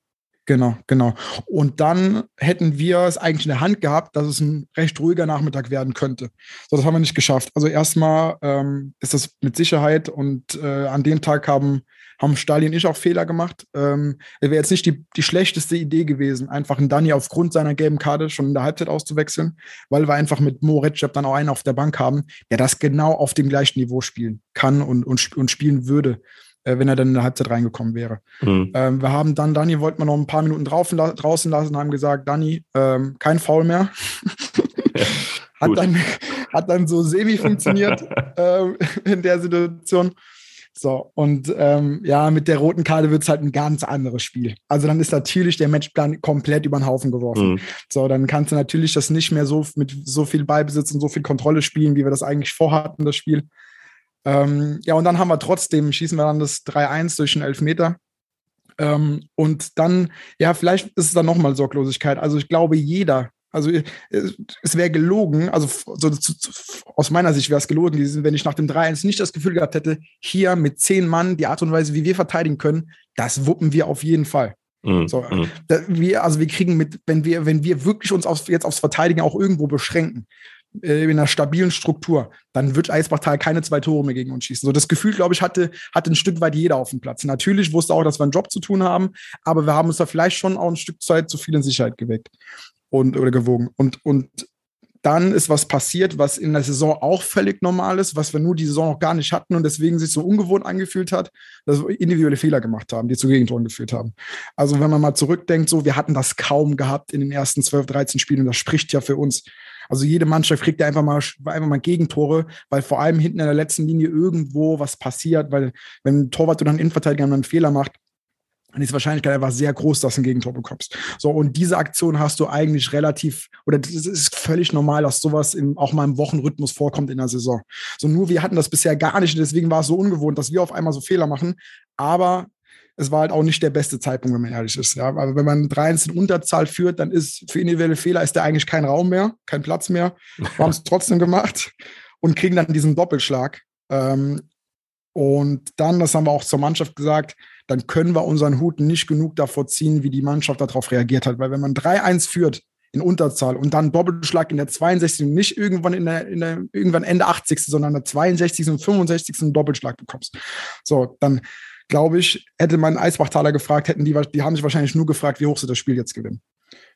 Genau, genau. Und dann hätten wir es eigentlich in der Hand gehabt, dass es ein recht ruhiger Nachmittag werden könnte. So, das haben wir nicht geschafft. Also erstmal ähm, ist das mit Sicherheit und äh, an dem Tag haben, haben Stalin und ich auch Fehler gemacht. Ähm, wäre jetzt nicht die, die schlechteste Idee gewesen, einfach einen Dani aufgrund seiner gelben Karte schon in der Halbzeit auszuwechseln, weil wir einfach mit Mo Recep dann auch einen auf der Bank haben, der das genau auf dem gleichen Niveau spielen kann und, und, und spielen würde äh, wenn er dann in der Halbzeit reingekommen wäre. Mhm. Ähm, wir haben dann, Dani wollten wir noch ein paar Minuten draußen, draußen lassen, haben gesagt, Dani, ähm, kein Foul mehr. Ja, [laughs] hat, dann, hat dann so semi funktioniert [laughs] äh, in der Situation. So, und ähm, ja, mit der roten Karte wird es halt ein ganz anderes Spiel. Also dann ist natürlich der Matchplan komplett über den Haufen geworfen. Mhm. So, dann kannst du natürlich das nicht mehr so mit so viel Beibesitz und so viel Kontrolle spielen, wie wir das eigentlich vorhatten, das Spiel. Ähm, ja, und dann haben wir trotzdem, schießen wir dann das 3-1 durch den Elfmeter. Ähm, und dann, ja, vielleicht ist es dann nochmal Sorglosigkeit. Also ich glaube, jeder, also äh, es wäre gelogen, also so, aus meiner Sicht wäre es gelogen, wenn ich nach dem 3-1 nicht das Gefühl gehabt hätte, hier mit zehn Mann die Art und Weise, wie wir verteidigen können, das wuppen wir auf jeden Fall. Mhm. So, mhm. da, wir, also wir kriegen mit, wenn wir, wenn wir wirklich uns aufs, jetzt aufs Verteidigen auch irgendwo beschränken, äh, in einer stabilen Struktur, dann wird Eisbachtal keine zwei Tore mehr gegen uns schießen. So das Gefühl, glaube ich, hatte, hatte ein Stück weit jeder auf dem Platz. Natürlich wusste auch, dass wir einen Job zu tun haben, aber wir haben uns da vielleicht schon auch ein Stück Zeit zu viel in Sicherheit geweckt und oder gewogen. Und, und dann ist was passiert, was in der Saison auch völlig normal ist, was wir nur die Saison noch gar nicht hatten und deswegen sich so ungewohnt angefühlt hat, dass wir individuelle Fehler gemacht haben, die zu Gegentoren geführt haben. Also wenn man mal zurückdenkt, so, wir hatten das kaum gehabt in den ersten 12, 13 Spielen und das spricht ja für uns. Also jede Mannschaft kriegt ja einfach mal, einfach mal Gegentore, weil vor allem hinten in der letzten Linie irgendwo was passiert, weil wenn ein Torwart oder ein Innenverteidiger einen Fehler macht, dann ist die Wahrscheinlichkeit einfach sehr groß, dass du ein Gegentor bekommst. So, und diese Aktion hast du eigentlich relativ, oder das ist völlig normal, dass sowas in, auch mal im Wochenrhythmus vorkommt in der Saison. So, nur wir hatten das bisher gar nicht, deswegen war es so ungewohnt, dass wir auf einmal so Fehler machen. Aber es war halt auch nicht der beste Zeitpunkt, wenn man ehrlich ist. Ja, aber wenn man 3-1 in Unterzahl führt, dann ist für individuelle Fehler ist da eigentlich kein Raum mehr, kein Platz mehr. [laughs] Wir haben es trotzdem gemacht und kriegen dann diesen Doppelschlag. Ähm, und dann, das haben wir auch zur Mannschaft gesagt, dann können wir unseren Hut nicht genug davor ziehen, wie die Mannschaft darauf reagiert hat. Weil wenn man 3-1 führt in Unterzahl und dann Doppelschlag in der 62. nicht irgendwann in der, in der irgendwann Ende 80. sondern in der 62. und 65. einen Doppelschlag bekommst. So, dann glaube ich, hätte man Eisbachtaler gefragt, hätten die, die haben sich wahrscheinlich nur gefragt, wie hoch sie das Spiel jetzt gewinnen.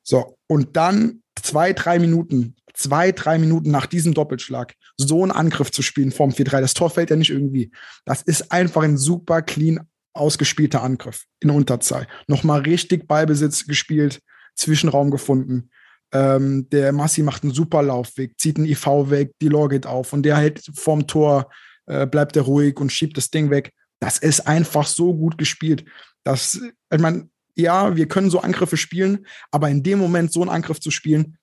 So, und dann zwei, drei Minuten, zwei, drei Minuten nach diesem Doppelschlag, so einen Angriff zu spielen vorm 4-3, das Tor fällt ja nicht irgendwie. Das ist einfach ein super clean ausgespielter Angriff in Unterzahl. Nochmal richtig Ballbesitz gespielt, Zwischenraum gefunden. Ähm, der Massi macht einen super Laufweg, zieht einen IV weg, die Lore geht auf und der hält vorm Tor, äh, bleibt er ruhig und schiebt das Ding weg das ist einfach so gut gespielt. dass, ich meine, ja, wir können so Angriffe spielen, aber in dem Moment so einen Angriff zu spielen,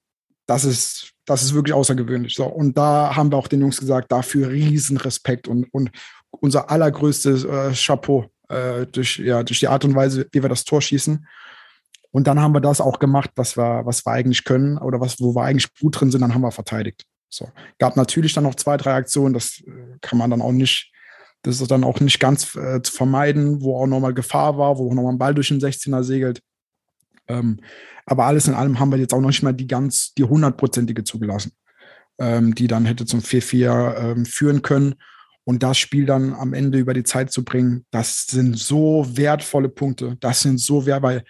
das ist, das ist wirklich außergewöhnlich. So, und da haben wir auch den Jungs gesagt, dafür riesen Respekt und, und unser allergrößtes äh, Chapeau äh, durch, ja, durch die Art und Weise, wie wir das Tor schießen. Und dann haben wir das auch gemacht, was wir, was wir eigentlich können oder was, wo wir eigentlich gut drin sind, dann haben wir verteidigt. So. Gab natürlich dann noch zwei, drei Aktionen, das äh, kann man dann auch nicht, das ist dann auch nicht ganz äh, zu vermeiden, wo auch nochmal Gefahr war, wo auch nochmal ein Ball durch den 16er segelt. Ähm, aber alles in allem haben wir jetzt auch noch nicht mal die ganz, die hundertprozentige zugelassen, ähm, die dann hätte zum 4-4 ähm, führen können. Und das Spiel dann am Ende über die Zeit zu bringen, das sind so wertvolle Punkte. Das sind so wertvoll, weil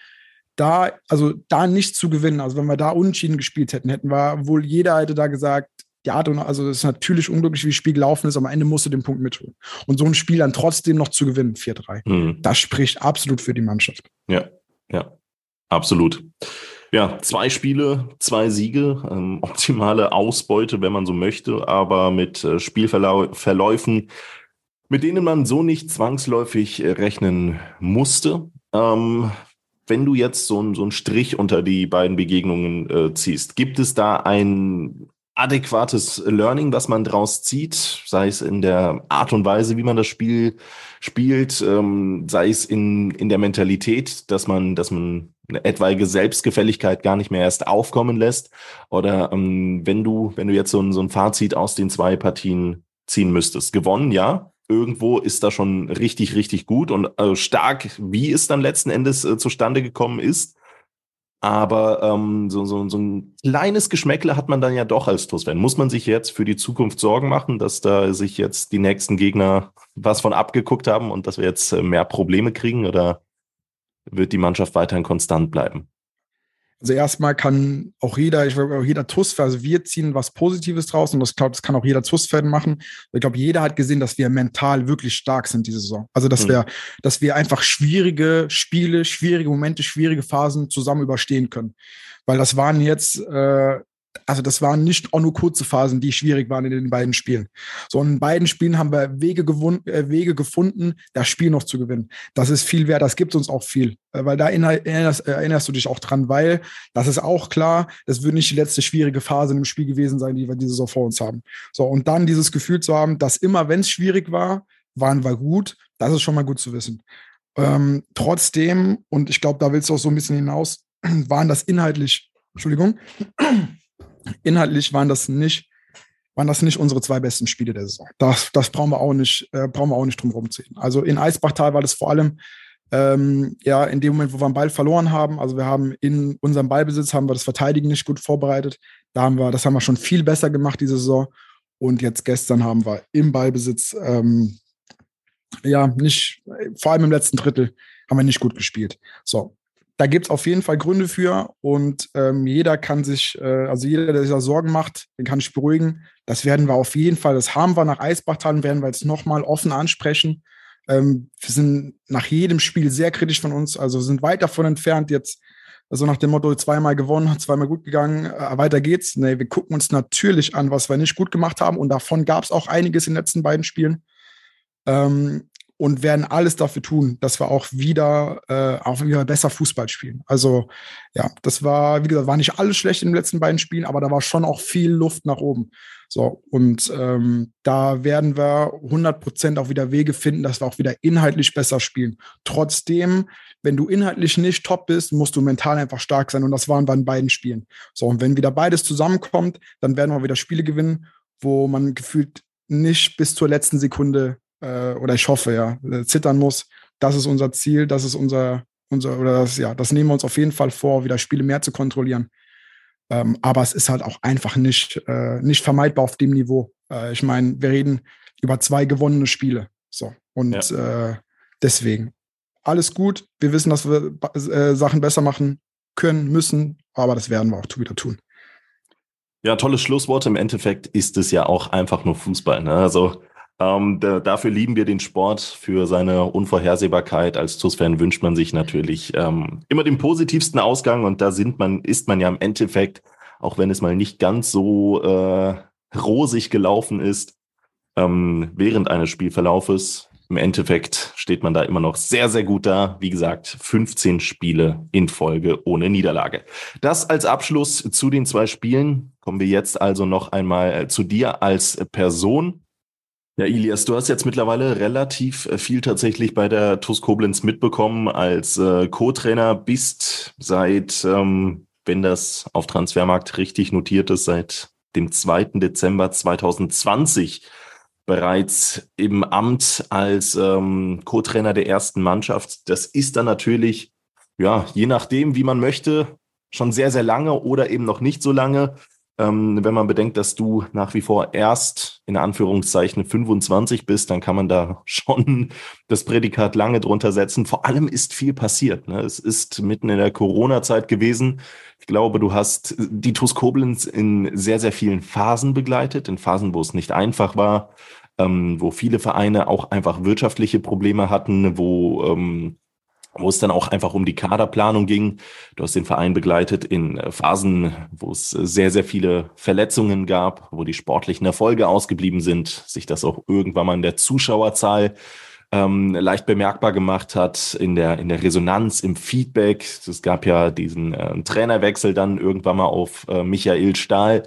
da, also da nicht zu gewinnen, also wenn wir da unentschieden gespielt hätten, hätten wir wohl jeder hätte da gesagt, die Art und also es ist natürlich unglücklich, wie das Spiel gelaufen ist, aber am Ende musst du den Punkt mitholen. Und so ein Spiel dann trotzdem noch zu gewinnen, 4-3, mhm. das spricht absolut für die Mannschaft. Ja, ja, absolut. Ja, zwei Spiele, zwei Siege, ähm, [laughs] optimale Ausbeute, wenn man so möchte, aber mit äh, Spielverläufen, mit denen man so nicht zwangsläufig äh, rechnen musste. Ähm, wenn du jetzt so, so einen Strich unter die beiden Begegnungen äh, ziehst, gibt es da ein adäquates Learning, was man draus zieht, sei es in der Art und Weise, wie man das Spiel spielt, ähm, sei es in, in der Mentalität, dass man, dass man eine etwaige Selbstgefälligkeit gar nicht mehr erst aufkommen lässt. Oder ähm, wenn du, wenn du jetzt so ein, so ein Fazit aus den zwei Partien ziehen müsstest. Gewonnen, ja. Irgendwo ist da schon richtig, richtig gut und äh, stark, wie es dann letzten Endes äh, zustande gekommen ist. Aber ähm, so, so, so ein kleines Geschmäckle hat man dann ja doch als TUS-Fan. Muss man sich jetzt für die Zukunft Sorgen machen, dass da sich jetzt die nächsten Gegner was von abgeguckt haben und dass wir jetzt äh, mehr Probleme kriegen? Oder wird die Mannschaft weiterhin konstant bleiben? Also erstmal kann auch jeder, ich glaube auch jeder TUS, also wir ziehen was Positives draus und das glaube, das kann auch jeder TUS-Fan machen. Ich glaube, jeder hat gesehen, dass wir mental wirklich stark sind diese Saison. Also dass mhm. wir, dass wir einfach schwierige Spiele, schwierige Momente, schwierige Phasen zusammen überstehen können. Weil das waren jetzt äh, also das waren nicht auch nur kurze Phasen, die schwierig waren in den beiden Spielen. So in beiden Spielen haben wir Wege, äh, Wege gefunden, das Spiel noch zu gewinnen. Das ist viel wert, das gibt uns auch viel, äh, weil da erinnerst, erinnerst, du dich auch dran, weil das ist auch klar, das wird nicht die letzte schwierige Phase im Spiel gewesen sein, die wir diese Saison vor uns haben. So und dann dieses Gefühl zu haben, dass immer, wenn es schwierig war, waren wir gut, das ist schon mal gut zu wissen. Ähm, trotzdem, und ich glaube, da willst du auch so ein bisschen hinaus, [clears throat] waren das inhaltlich, Entschuldigung, [clears throat] inhaltlich waren das nicht, waren das nicht unsere zwei besten Spiele der Saison. Das, das brauchen wir auch nicht, äh, brauchen wir auch nicht drum rumziehen. Also in Eisbachtal war das vor allem ähm, ja in dem Moment, wo wir den Ball verloren haben. Also wir haben in unserem Ballbesitz haben wir das Verteidigen nicht gut vorbereitet. Da haben wir, das haben wir schon viel besser gemacht diese Saison. Und jetzt gestern haben wir im Ballbesitz ähm, ja nicht, vor allem im letzten Drittel haben wir nicht gut gespielt. So, da gibt es auf jeden Fall Gründe für und ähm, jeder kann sich, äh, also jeder, der sich da Sorgen macht, den kann ich beruhigen. Das werden wir auf jeden Fall, das haben wir nach Eisbachtal, werden wir jetzt nochmal offen ansprechen. Ähm, wir sind nach jedem Spiel sehr kritisch von uns, also sind weit davon entfernt, jetzt also nach dem Motto, zweimal gewonnen, zweimal gut gegangen, äh, weiter geht's. Nee, wir gucken uns natürlich an, was wir nicht gut gemacht haben. Und davon gab es auch einiges in den letzten beiden Spielen. Ähm, und werden alles dafür tun, dass wir auch wieder, äh, auch wieder besser Fußball spielen. Also ja, das war, wie gesagt, war nicht alles schlecht in den letzten beiden Spielen, aber da war schon auch viel Luft nach oben. So, und ähm, da werden wir 100 Prozent auch wieder Wege finden, dass wir auch wieder inhaltlich besser spielen. Trotzdem, wenn du inhaltlich nicht top bist, musst du mental einfach stark sein und das waren bei beiden Spielen. So, und wenn wieder beides zusammenkommt, dann werden wir wieder Spiele gewinnen, wo man gefühlt nicht bis zur letzten Sekunde äh, oder ich hoffe ja, äh, zittern muss. Das ist unser Ziel, das ist unser, unser oder das, ja, das nehmen wir uns auf jeden Fall vor, wieder Spiele mehr zu kontrollieren. Ähm, aber es ist halt auch einfach nicht, äh, nicht vermeidbar auf dem Niveau. Äh, ich meine, wir reden über zwei gewonnene Spiele. So. Und ja. äh, deswegen. Alles gut. Wir wissen, dass wir Sachen besser machen können, müssen, aber das werden wir auch wieder tun. Ja, tolles Schlusswort. Im Endeffekt ist es ja auch einfach nur Fußball. Ne? Also ähm, da, dafür lieben wir den Sport, für seine Unvorhersehbarkeit. Als TUS-Fan wünscht man sich natürlich ähm, immer den positivsten Ausgang und da sind man, ist man ja im Endeffekt, auch wenn es mal nicht ganz so äh, rosig gelaufen ist, ähm, während eines Spielverlaufes. Im Endeffekt steht man da immer noch sehr, sehr gut da. Wie gesagt, 15 Spiele in Folge ohne Niederlage. Das als Abschluss zu den zwei Spielen. Kommen wir jetzt also noch einmal äh, zu dir als Person. Ja, Ilias, du hast jetzt mittlerweile relativ äh, viel tatsächlich bei der TUS Koblenz mitbekommen als äh, Co-Trainer, bist seit, ähm, wenn das auf Transfermarkt richtig notiert ist, seit dem 2. Dezember 2020 bereits im Amt als ähm, Co-Trainer der ersten Mannschaft. Das ist dann natürlich ja, je nachdem, wie man möchte, schon sehr, sehr lange oder eben noch nicht so lange. Ähm, wenn man bedenkt, dass du nach wie vor erst in Anführungszeichen 25 bist, dann kann man da [laughs] schon das Prädikat lange drunter setzen. Vor allem ist viel passiert. Ne? Es ist mitten in der Corona-Zeit gewesen. Ich glaube, du hast die TuS Koblenz in sehr, sehr vielen Phasen begleitet, in Phasen, wo es nicht einfach war, ähm, wo viele Vereine auch einfach wirtschaftliche Probleme hatten, wo ähm, wo es dann auch einfach um die Kaderplanung ging. Du hast den Verein begleitet in äh, Phasen, wo es äh, sehr, sehr viele Verletzungen gab, wo die sportlichen Erfolge ausgeblieben sind, sich das auch irgendwann mal in der Zuschauerzahl ähm, leicht bemerkbar gemacht hat, in der, in der Resonanz, im Feedback. Es gab ja diesen äh, Trainerwechsel dann irgendwann mal auf äh, Michael Stahl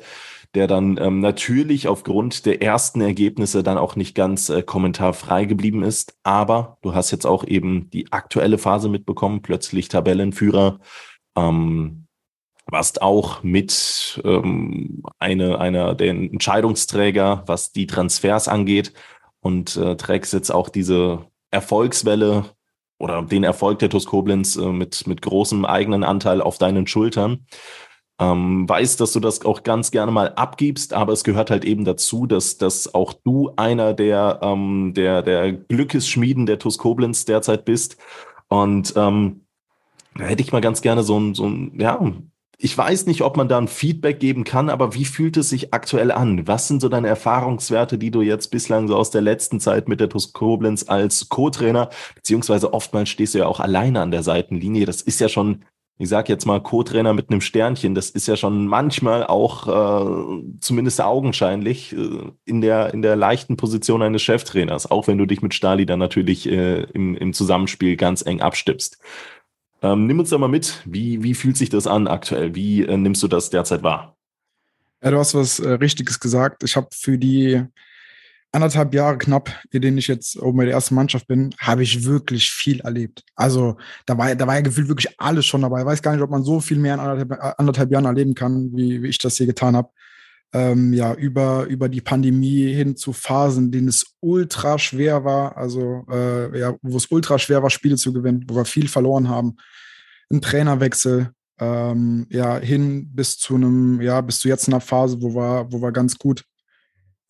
der dann ähm, natürlich aufgrund der ersten Ergebnisse dann auch nicht ganz äh, kommentarfrei geblieben ist. Aber du hast jetzt auch eben die aktuelle Phase mitbekommen, plötzlich Tabellenführer. Ähm, warst auch mit ähm, eine, einer der Entscheidungsträger, was die Transfers angeht und äh, trägst jetzt auch diese Erfolgswelle oder den Erfolg der TuS Koblenz äh, mit, mit großem eigenen Anteil auf deinen Schultern. Ähm, weiß, dass du das auch ganz gerne mal abgibst, aber es gehört halt eben dazu, dass, dass auch du einer der, ähm, der, der Glückesschmieden der TuS Koblenz derzeit bist. Und ähm, da hätte ich mal ganz gerne so ein, so ein, ja, ich weiß nicht, ob man da ein Feedback geben kann, aber wie fühlt es sich aktuell an? Was sind so deine Erfahrungswerte, die du jetzt bislang so aus der letzten Zeit mit der TuS Koblenz als Co-Trainer, beziehungsweise oftmals stehst du ja auch alleine an der Seitenlinie. Das ist ja schon ich sag jetzt mal Co-Trainer mit einem Sternchen, das ist ja schon manchmal auch äh, zumindest augenscheinlich äh, in der in der leichten Position eines Cheftrainers, auch wenn du dich mit Stali dann natürlich äh, im, im Zusammenspiel ganz eng abstippst. Ähm, nimm uns da mal mit, wie, wie fühlt sich das an aktuell? Wie äh, nimmst du das derzeit wahr? Ja, du hast was äh, Richtiges gesagt. Ich habe für die anderthalb Jahre knapp, in denen ich jetzt oben bei der ersten Mannschaft bin, habe ich wirklich viel erlebt. Also da war, da war ja gefühlt wirklich alles schon dabei. Ich weiß gar nicht, ob man so viel mehr in anderthalb, anderthalb Jahren erleben kann, wie, wie ich das hier getan habe. Ähm, ja, über, über die Pandemie hin zu Phasen, denen es ultra schwer war, also äh, ja, wo es ultra schwer war, Spiele zu gewinnen, wo wir viel verloren haben. Ein Trainerwechsel, ähm, ja, hin bis zu einem, ja, bis zu jetzt einer Phase, wo wir, wo wir ganz gut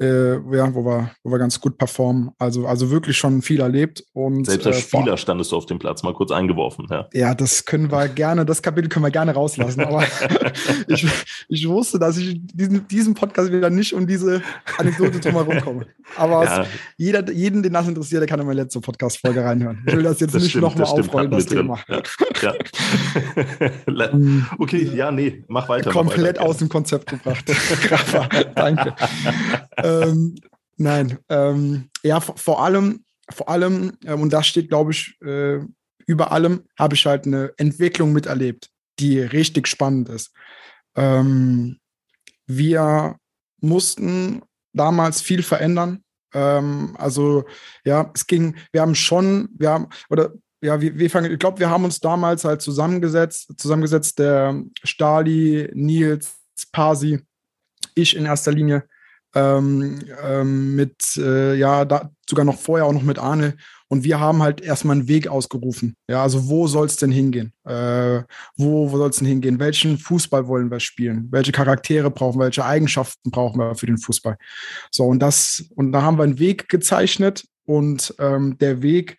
äh, ja, wo wir, wo wir ganz gut performen. Also, also wirklich schon viel erlebt. Und, Selbst als äh, Spieler standest du auf dem Platz, mal kurz eingeworfen. Ja. ja, das können wir gerne, das Kapitel können wir gerne rauslassen. Aber [laughs] ich, ich wusste, dass ich diesen, diesen Podcast wieder nicht um diese Anekdote drumherum komme. Aber ja. es, jeder, jeden, den das interessiert, der kann in meine letzte Podcast-Folge reinhören. Ich will das jetzt das nicht nochmal aufrollen, das Thema. Ja. Ja. [laughs] Okay, ja, nee, mach weiter. Komplett mach weiter, aus dem Konzept gebracht. [laughs] Graffer, danke [laughs] ähm, nein, ähm, ja, vor, vor, allem, vor allem, ähm, und das steht, glaube ich, äh, über allem, habe ich halt eine Entwicklung miterlebt, die richtig spannend ist. Ähm, wir mussten damals viel verändern. Ähm, also, ja, es ging, wir haben schon, wir haben, oder ja, wir, wir fangen, ich glaube, wir haben uns damals halt zusammengesetzt, zusammengesetzt, der Stali, Nils, Pasi, ich in erster Linie, ähm, ähm, mit, äh, ja, da, sogar noch vorher auch noch mit Arne. Und wir haben halt erstmal einen Weg ausgerufen. Ja, also wo soll es denn hingehen? Äh, wo wo soll es denn hingehen? Welchen Fußball wollen wir spielen? Welche Charaktere brauchen wir? Welche Eigenschaften brauchen wir für den Fußball? So, und das, und da haben wir einen Weg gezeichnet und ähm, der Weg,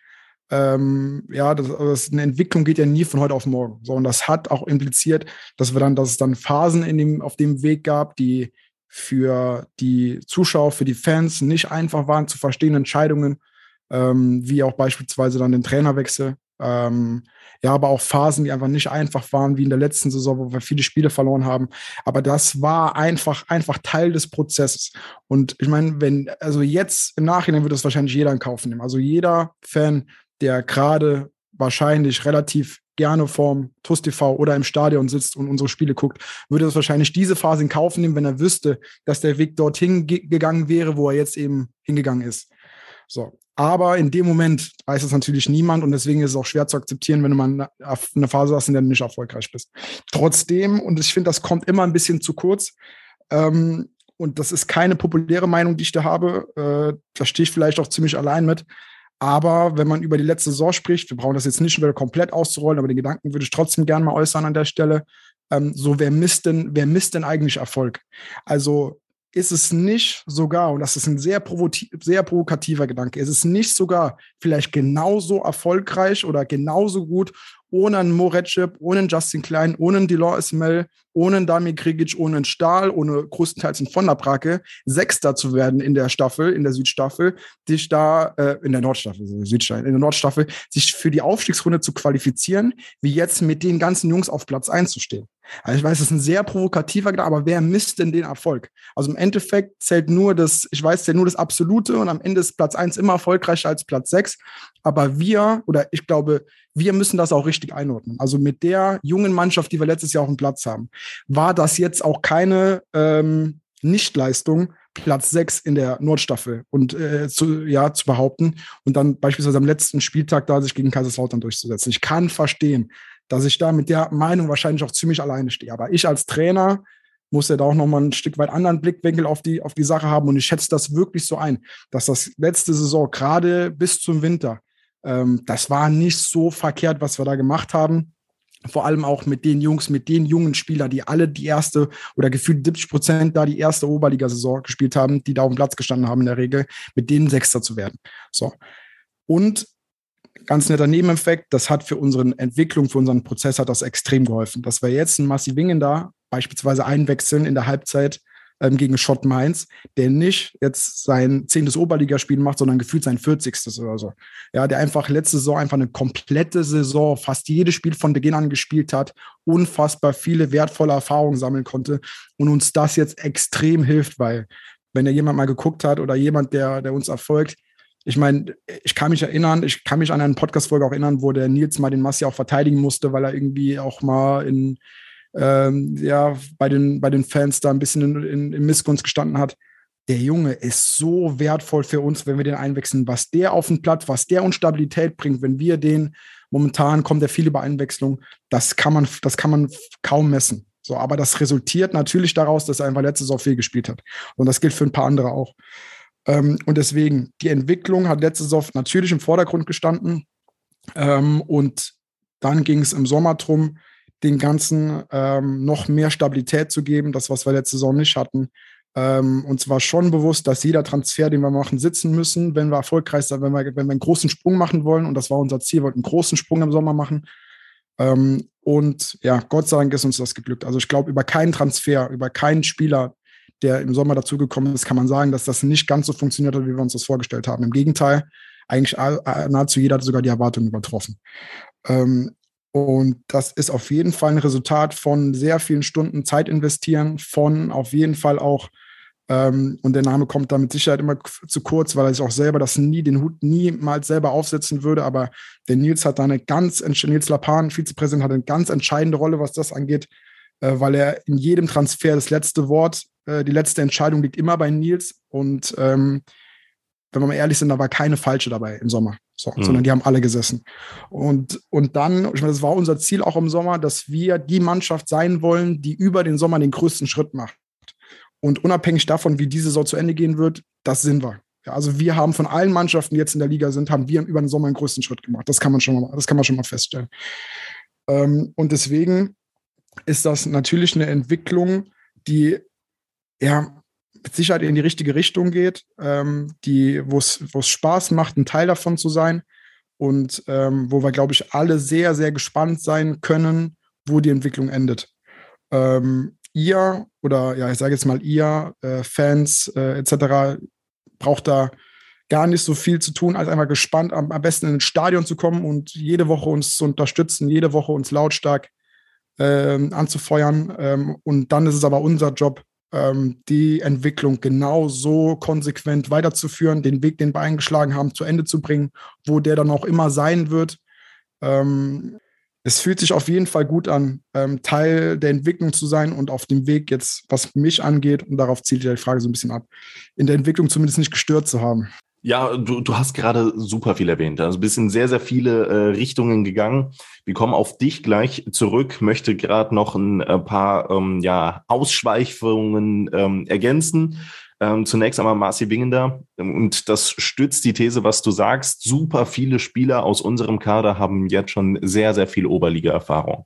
ähm, ja, das, das, eine Entwicklung geht ja nie von heute auf morgen. Und das hat auch impliziert, dass wir dann, dass es dann Phasen in dem, auf dem Weg gab, die für die Zuschauer, für die Fans nicht einfach waren zu verstehen Entscheidungen, ähm, wie auch beispielsweise dann den Trainerwechsel. Ähm, ja, aber auch Phasen, die einfach nicht einfach waren, wie in der letzten Saison, wo wir viele Spiele verloren haben. Aber das war einfach, einfach Teil des Prozesses. Und ich meine, wenn, also jetzt im Nachhinein wird das wahrscheinlich jeder in Kauf nehmen. Also jeder Fan, der gerade wahrscheinlich relativ gerne vorm TUS TV oder im Stadion sitzt und unsere Spiele guckt, würde das wahrscheinlich diese Phase in Kauf nehmen, wenn er wüsste, dass der Weg dorthin gegangen wäre, wo er jetzt eben hingegangen ist. So. Aber in dem Moment weiß das natürlich niemand und deswegen ist es auch schwer zu akzeptieren, wenn mal eine Phase hast, in der du nicht erfolgreich bist. Trotzdem, und ich finde, das kommt immer ein bisschen zu kurz, ähm, und das ist keine populäre Meinung, die ich da habe, äh, da stehe ich vielleicht auch ziemlich allein mit, Aber wenn man über die letzte Saison spricht, wir brauchen das jetzt nicht wieder komplett auszurollen, aber den Gedanken würde ich trotzdem gerne mal äußern an der Stelle. Ähm, so, wer misst denn, wer misst denn eigentlich Erfolg? Also ist es nicht sogar, und das ist ein sehr, sehr provokativer Gedanke, ist es nicht sogar vielleicht genauso erfolgreich oder genauso gut ohne einen Moretschip, ohne einen Justin Klein, ohne einen Delor Ismail, ohne einen Dami Krigic, ohne einen Stahl, ohne größtenteils einen von der Brake, Sechster zu werden in der Staffel, in der Südstaffel, sich da, äh, in der Nordstaffel, Südstein, in der Nordstaffel, sich für die Aufstiegsrunde zu qualifizieren, wie jetzt mit den ganzen Jungs auf Platz einzustehen. Also ich weiß, das ist ein sehr provokativer Gedanke, aber wer misst denn den Erfolg? Also im Endeffekt zählt nur das, ich weiß, zählt nur das Absolute und am Ende ist Platz eins immer erfolgreicher als Platz sechs. Aber wir, oder ich glaube, wir müssen das auch richtig einordnen. Also mit der jungen Mannschaft, die wir letztes Jahr auf dem Platz haben, war das jetzt auch keine ähm, Nichtleistung, Platz sechs in der Nordstaffel und äh, zu, ja, zu behaupten und dann beispielsweise am letzten Spieltag da sich gegen Kaiserslautern durchzusetzen. Ich kann verstehen, dass ich da mit der Meinung wahrscheinlich auch ziemlich alleine stehe. Aber ich als Trainer muss ja da auch nochmal ein Stück weit anderen Blickwinkel auf die, auf die Sache haben. Und ich schätze das wirklich so ein, dass das letzte Saison, gerade bis zum Winter, ähm, das war nicht so verkehrt, was wir da gemacht haben. Vor allem auch mit den Jungs, mit den jungen Spielern, die alle die erste oder gefühlt 70 Prozent da die erste Oberligasaison gespielt haben, die da auf dem Platz gestanden haben in der Regel, mit denen Sechster zu werden. So. Und ganz netter Nebeneffekt, das hat für unsere Entwicklung, für unseren Prozess hat das extrem geholfen. Dass wir jetzt einen Massivingen da beispielsweise einwechseln in der Halbzeit, ähm, gegen Schott Mainz, der nicht jetzt sein zehntes Oberligaspiel macht, sondern gefühlt sein 40. oder so. Ja, der einfach letzte Saison einfach eine komplette Saison, fast jedes Spiel von Beginn an gespielt hat, unfassbar viele wertvolle Erfahrungen sammeln konnte und uns das jetzt extrem hilft, weil wenn ja jemand mal geguckt hat oder jemand, der, der uns erfolgt, ich meine, ich kann mich erinnern, ich kann mich an eine Podcast-Folge auch erinnern, wo der Nils mal den Massi auch verteidigen musste, weil er irgendwie auch mal in, ähm, ja, bei den, bei den Fans da ein bisschen in, in, in Missgunst gestanden hat. Der Junge ist so wertvoll für uns, wenn wir den einwechseln. Was der auf den Platz, was der uns Stabilität bringt, wenn wir den, momentan kommt der viel über Einwechslung, das kann man, das kann man kaum messen. So, aber das resultiert natürlich daraus, dass er einfach letztes Jahr viel gespielt hat. Und das gilt für ein paar andere auch. Ähm, und deswegen, die Entwicklung hat letztes Jahr natürlich im Vordergrund gestanden. Ähm, und dann ging es im Sommer drum, den Ganzen ähm, noch mehr Stabilität zu geben, das, was wir letzte Saison nicht hatten. Ähm, und zwar schon bewusst, dass jeder Transfer, den wir machen, sitzen müssen, wenn wir erfolgreich sind, wenn wir, wenn wir einen großen Sprung machen wollen. Und das war unser Ziel, wir wollten einen großen Sprung im Sommer machen. Ähm, und ja, Gott sei Dank ist uns das geglückt. Also ich glaube, über keinen Transfer, über keinen Spieler, der im Sommer dazugekommen ist, kann man sagen, dass das nicht ganz so funktioniert hat, wie wir uns das vorgestellt haben. Im Gegenteil, eigentlich nahezu jeder hat sogar die Erwartungen übertroffen. Ähm, und das ist auf jeden Fall ein Resultat von sehr vielen Stunden Zeit investieren, von auf jeden Fall auch, ähm, und der Name kommt da mit Sicherheit immer zu kurz, weil er sich auch selber das nie, den Hut niemals selber aufsetzen würde. Aber der Nils hat da eine ganz, Nils Lapan, Vizepräsident, hat eine ganz entscheidende Rolle, was das angeht, äh, weil er in jedem Transfer das letzte Wort, äh, die letzte Entscheidung liegt immer bei Nils. Und ähm, wenn wir mal ehrlich sind, da war keine falsche dabei im Sommer. So, mhm. sondern die haben alle gesessen. Und, und dann, ich meine, das war unser Ziel auch im Sommer, dass wir die Mannschaft sein wollen, die über den Sommer den größten Schritt macht. Und unabhängig davon, wie diese Saison zu Ende gehen wird, das sind wir. Ja, also wir haben von allen Mannschaften, die jetzt in der Liga sind, haben wir über den Sommer den größten Schritt gemacht. Das kann man schon mal, das kann man schon mal feststellen. Ähm, und deswegen ist das natürlich eine Entwicklung, die ja mit Sicherheit in die richtige Richtung geht, ähm, wo es Spaß macht, ein Teil davon zu sein und ähm, wo wir, glaube ich, alle sehr, sehr gespannt sein können, wo die Entwicklung endet. Ähm, ihr oder ja, ich sage jetzt mal ihr, äh, Fans äh, etc., braucht da gar nicht so viel zu tun, als einfach gespannt, am, am besten ins Stadion zu kommen und jede Woche uns zu unterstützen, jede Woche uns lautstark ähm, anzufeuern. Ähm, und dann ist es aber unser Job, ähm, die Entwicklung genau so konsequent weiterzuführen, den Weg, den wir eingeschlagen haben, zu Ende zu bringen, wo der dann auch immer sein wird. Ähm, es fühlt sich auf jeden Fall gut an, ähm, Teil der Entwicklung zu sein und auf dem Weg jetzt, was mich angeht, und darauf zielt die Frage so ein bisschen ab, in der Entwicklung zumindest nicht gestört zu haben. Ja, du, du hast gerade super viel erwähnt. Also bist in sehr, sehr viele äh, Richtungen gegangen. Wir kommen auf dich gleich zurück, möchte gerade noch ein, äh, paar ähm, ja, Ausschweifungen ähm, ergänzen. Ähm, zunächst einmal Marci Wingender und das stützt die These, was du sagst. Super viele Spieler aus unserem Kader haben jetzt schon sehr, sehr viel Oberliga-Erfahrung.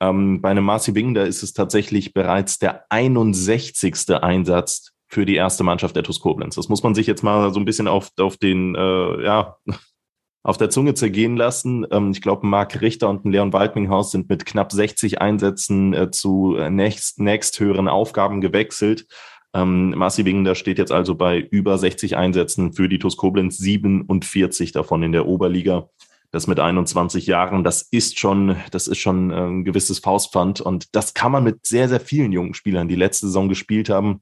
Ähm, bei einem Marci Wingender ist es tatsächlich bereits der 61. Einsatz für die erste Mannschaft der TuS Koblenz. Das muss man sich jetzt mal so ein bisschen auf, auf den, äh, ja, [laughs] auf der Zunge zergehen lassen. Ähm, ich glaube, Marc Richter und Leon Waldminghaus sind mit knapp 60 Einsätzen äh, zu nächst, nächsthöheren Aufgaben gewechselt. Ähm, Marci Wingender steht jetzt also bei über 60 Einsätzen für die TuS Koblenz, 47 davon in der Oberliga. Das mit 21 Jahren, das ist schon, das ist schon äh, ein gewisses Faustpfand und das kann man mit sehr, sehr vielen jungen Spielern, die letzte Saison gespielt haben,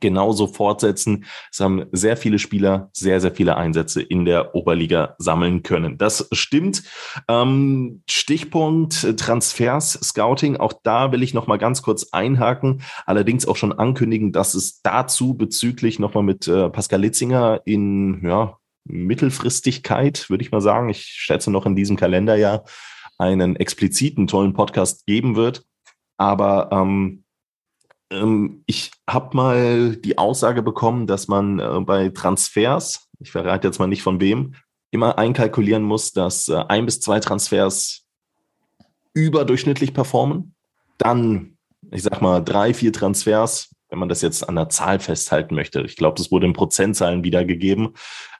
genauso fortsetzen. Es haben sehr viele Spieler sehr, sehr viele Einsätze in der Oberliga sammeln können. Das stimmt. Ähm, Stichpunkt Transfers, Scouting. Auch da will ich noch mal ganz kurz einhaken. Allerdings auch schon ankündigen, dass es dazu bezüglich noch mal mit äh, Pascal Litzinger in ja, Mittelfristigkeit, würde ich mal sagen, ich schätze noch in diesem Kalenderjahr einen expliziten tollen Podcast geben wird. Aber ähm, ähm, ich habe mal die Aussage bekommen, dass man äh, bei Transfers, ich verrate jetzt mal nicht von wem, immer einkalkulieren muss, dass äh, ein bis zwei Transfers überdurchschnittlich performen. Dann, ich sag mal, drei, vier Transfers wenn man das jetzt an der Zahl festhalten möchte, ich glaube, das wurde in Prozentzahlen wiedergegeben,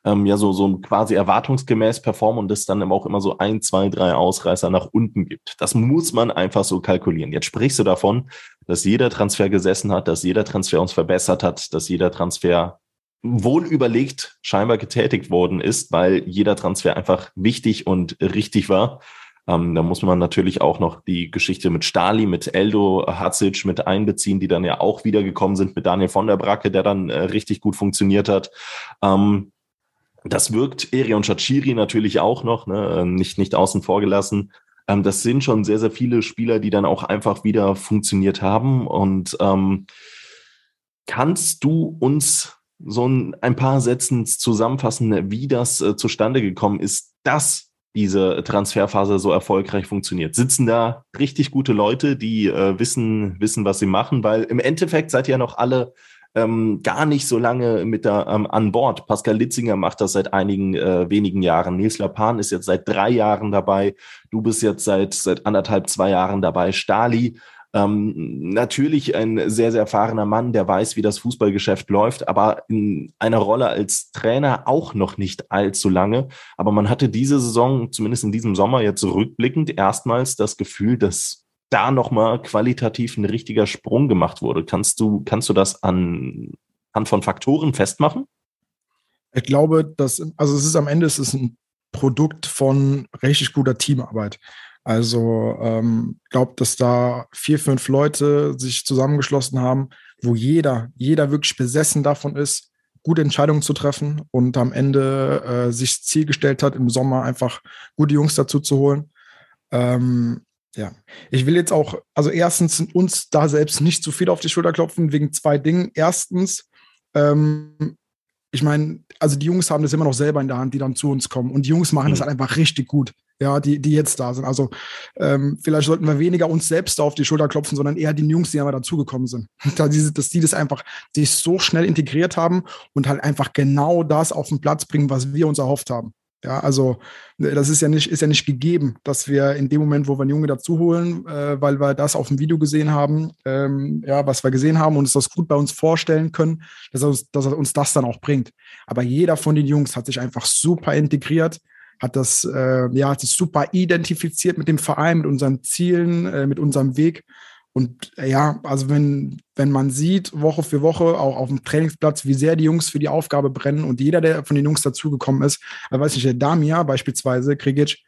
ähm, ja, so, so quasi erwartungsgemäß performen und es dann auch immer so ein, zwei, drei Ausreißer nach unten gibt. Das muss man einfach so kalkulieren. Jetzt sprichst du davon, dass jeder Transfer gesessen hat, dass jeder Transfer uns verbessert hat, dass jeder Transfer wohl überlegt scheinbar getätigt worden ist, weil jeder Transfer einfach wichtig und richtig war. Ähm, da muss man natürlich auch noch die Geschichte mit Stali, mit Eldo Hatzic mit einbeziehen, die dann ja auch wiedergekommen sind, mit Daniel von der Bracke, der dann äh, richtig gut funktioniert hat. Ähm, das wirkt Erion Chachiri natürlich auch noch, ne? Nicht, nicht außen vor gelassen. Ähm, das sind schon sehr, sehr viele Spieler, die dann auch einfach wieder funktioniert haben. Und ähm, kannst du uns so ein, ein paar Sätzen zusammenfassen, wie das äh, zustande gekommen ist, dass diese Transferphase so erfolgreich funktioniert? Sitzen da richtig gute Leute, die äh, wissen, wissen, was sie machen? Weil im Endeffekt seid ihr ja noch alle ähm, gar nicht so lange mit da ähm, an Bord. Pascal Litzinger macht das seit einigen äh, wenigen Jahren. Nils Lapan ist jetzt seit drei Jahren dabei. Du bist jetzt seit seit anderthalb, zwei Jahren dabei. Stali ähm, natürlich ein sehr, sehr erfahrener Mann, der weiß, wie das Fußballgeschäft läuft, aber in einer Rolle als Trainer auch noch nicht allzu lange. Aber man hatte diese Saison, zumindest in diesem Sommer, jetzt rückblickend erstmals das Gefühl, dass da nochmal qualitativ ein richtiger Sprung gemacht wurde. Kannst du, kannst du das an, an von Faktoren festmachen? Ich glaube, dass, also es ist am Ende, es ist ein Produkt von richtig guter Teamarbeit. Also ähm, glaube, dass da vier, fünf Leute sich zusammengeschlossen haben, wo jeder, jeder wirklich besessen davon ist, gute Entscheidungen zu treffen und am Ende äh, sich Ziel gestellt hat, im Sommer einfach gute Jungs dazu zu holen. Ähm, ja, ich will jetzt auch, also erstens uns da selbst nicht zu viel auf die Schulter klopfen, wegen zwei Dingen. Erstens, ähm, ich meine, also die Jungs haben das immer noch selber in der Hand, die dann zu uns kommen. Und die Jungs machen mhm. das halt einfach richtig gut ja, die, die jetzt da sind. Also ähm, vielleicht sollten wir weniger uns selbst auf die Schulter klopfen, sondern eher den Jungs, die einmal dazugekommen sind. [laughs] da diese, dass die das einfach sich so schnell integriert haben und halt einfach genau das auf den Platz bringen, was wir uns erhofft haben. Ja, also äh, das ist ja nicht, ist ja nicht gegeben, dass wir in dem Moment, wo wir einen Junge dazu holen, äh, weil wir das auf dem Video gesehen haben, ähm, ja, was wir gesehen haben und uns das gut bei uns vorstellen können, dass er, uns, dass er uns das dann auch bringt. Aber jeder von den Jungs hat sich einfach super integriert hat das, äh, ja, hat sich super identifiziert mit dem Verein, mit unseren Zielen, äh, mit unserem Weg. Und ja, also wenn, wenn man sieht, Woche für Woche, auch auf dem Trainingsplatz, wie sehr die Jungs für die Aufgabe brennen und jeder, der von den Jungs dazugekommen ist, also weiß nicht, der Damia beispielsweise, Krigic,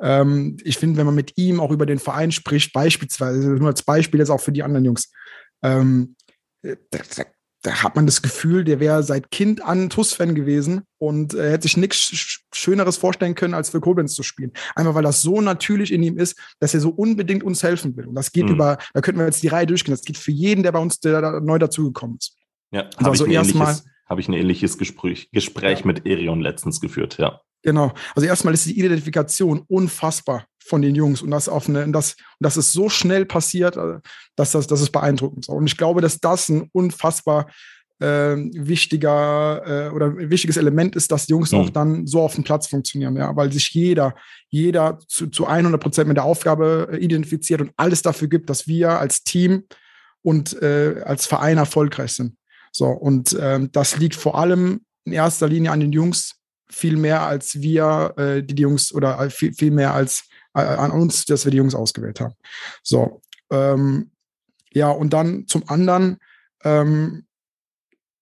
ähm, ich finde, wenn man mit ihm auch über den Verein spricht, beispielsweise, nur als Beispiel jetzt auch für die anderen Jungs, ähm, äh, da, da hat man das Gefühl, der wäre seit Kind an TUS-Fan gewesen und äh, hätte sich nichts Schöneres vorstellen können, als für Koblenz zu spielen. Einmal, weil das so natürlich in ihm ist, dass er so unbedingt uns helfen will. Und das geht mhm. über, da könnten wir jetzt die Reihe durchgehen, das geht für jeden, der bei uns der da neu dazugekommen ist. Ja, also ich, erstmal habe ich ein ähnliches Gespräch, Gespräch ja. mit Erion letztens geführt, ja. Genau. Also erstmal ist die Identifikation unfassbar von den Jungs und das auf eine, das, das ist so schnell passiert, äh, dass das, das ist beeindruckend. Und ich glaube, dass das ein unfassbar äh, wichtiger äh, oder wichtiges Element ist, dass die Jungs mhm. auch dann so auf dem Platz funktionieren, ja, weil sich jeder, jeder zu, zu 100 Prozent mit der Aufgabe äh, identifiziert und alles dafür gibt, dass wir als Team und äh, als Verein erfolgreich sind. So, und ähm, das liegt vor allem in erster Linie an den Jungs, viel mehr als wir, die, die Jungs, oder viel, viel mehr als an uns, dass wir die Jungs ausgewählt haben. So, ähm, ja, und dann zum anderen ähm,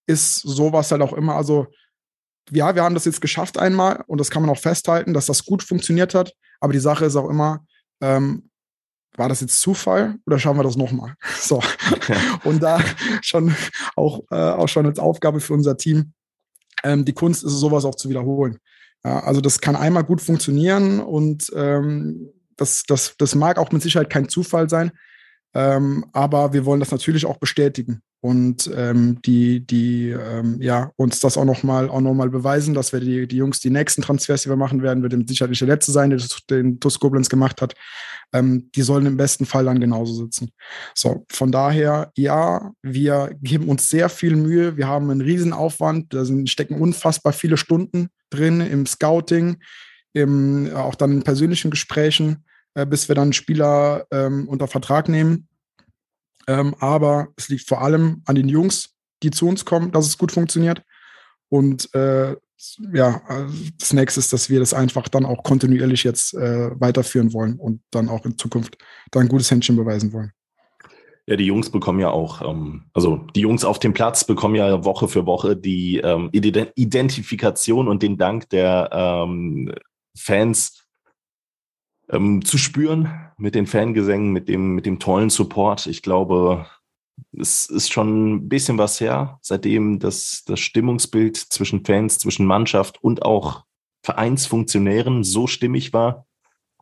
ist sowas halt auch immer, also ja, wir haben das jetzt geschafft einmal und das kann man auch festhalten, dass das gut funktioniert hat. Aber die Sache ist auch immer, ähm, war das jetzt Zufall oder schauen wir das nochmal? [laughs] So. Und da schon auch, äh, auch schon als Aufgabe für unser Team, ähm, die Kunst ist es, sowas auch zu wiederholen. Ja, also das kann einmal gut funktionieren und ähm, das, das, das mag auch mit Sicherheit kein Zufall sein, ähm, aber wir wollen das natürlich auch bestätigen und ähm, die, die ähm, ja, uns das auch nochmal noch beweisen, dass wir die, die Jungs, die nächsten Transfers, die wir machen werden, wird sicherlich der letzte sein, der den TuS Koblenz gemacht hat. Ähm, die sollen im besten Fall dann genauso sitzen. So, von daher, ja, wir geben uns sehr viel Mühe. Wir haben einen Riesenaufwand. Da sind, stecken unfassbar viele Stunden drin im Scouting, im, auch dann in persönlichen Gesprächen, äh, bis wir dann Spieler ähm, unter Vertrag nehmen. Ähm, aber es liegt vor allem an den Jungs, die zu uns kommen, dass es gut funktioniert. Und äh, ja, das nächste ist, dass wir das einfach dann auch kontinuierlich jetzt äh, weiterführen wollen und dann auch in Zukunft da ein gutes Händchen beweisen wollen. Ja, die Jungs bekommen ja auch, ähm, also die Jungs auf dem Platz bekommen ja Woche für Woche die ähm, Identifikation und den Dank der ähm, Fans ähm, zu spüren mit den Fangesängen, mit dem, mit dem tollen Support. Ich glaube, es ist schon ein bisschen was her, seitdem das, das Stimmungsbild zwischen Fans, zwischen Mannschaft und auch Vereinsfunktionären so stimmig war,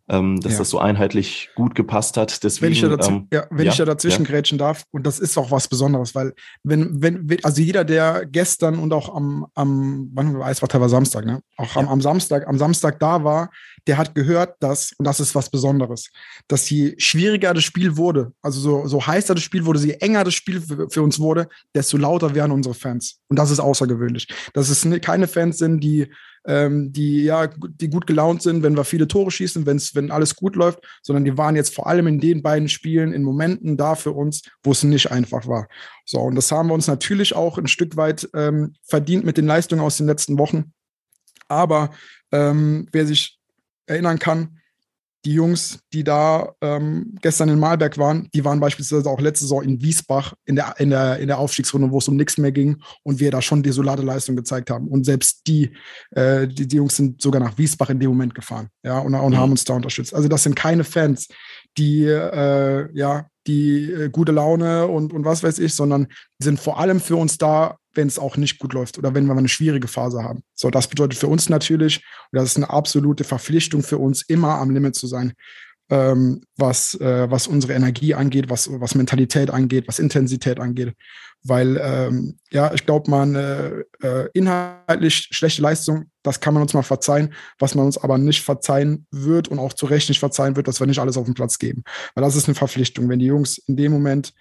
ähm, dass ja. das so einheitlich gut gepasst hat. Deswegen, wenn ich da, ähm, ja, wenn ja, ich da dazwischen grätschen darf, und das ist auch was Besonderes, weil wenn, wenn, also jeder, der gestern und auch am, am wann war es war teilweise Samstag, ne? Auch am, am Samstag, am Samstag da war, der hat gehört, dass, und das ist was Besonderes, dass je schwieriger das Spiel wurde, also so, so heißer das Spiel wurde, je enger das Spiel für, für uns wurde, desto lauter werden unsere Fans. Und das ist außergewöhnlich. Dass es keine Fans sind, die ähm, die ja, die gut gelaunt sind, wenn wir viele Tore schießen, wenn's, wenn alles gut läuft, sondern die waren jetzt vor allem in den beiden Spielen in Momenten da für uns, wo es nicht einfach war. So, und das haben wir uns natürlich auch ein Stück weit ähm, verdient mit den Leistungen aus den letzten Wochen. Aber ähm, wer sich erinnern kann, die Jungs, die da ähm, gestern in Malberg waren, die waren beispielsweise auch letzte Saison in Wiesbach in der, in der, in der Aufstiegsrunde, wo es um nichts mehr ging und wir da schon desolate Leistung gezeigt haben. Und selbst die, äh, die, die Jungs sind sogar nach Wiesbach in dem Moment gefahren, ja, und, und mhm. haben uns da unterstützt. Also das sind keine Fans, die, äh, ja, die äh, gute Laune und, und was weiß ich, sondern sind vor allem für uns da, wenn es auch nicht gut läuft oder wenn wir eine schwierige Phase haben. So, das bedeutet für uns natürlich, und das ist eine absolute Verpflichtung für uns, immer am Limit zu sein, ähm, was, äh, was unsere Energie angeht, was, was Mentalität angeht, was Intensität angeht. Weil, ähm, ja, ich glaube, man äh, äh, inhaltlich schlechte Leistung, das kann man uns mal verzeihen. Was man uns aber nicht verzeihen wird und auch zu Recht nicht verzeihen wird, dass wir nicht alles auf den Platz geben. Weil das ist eine Verpflichtung. Wenn die Jungs in dem Moment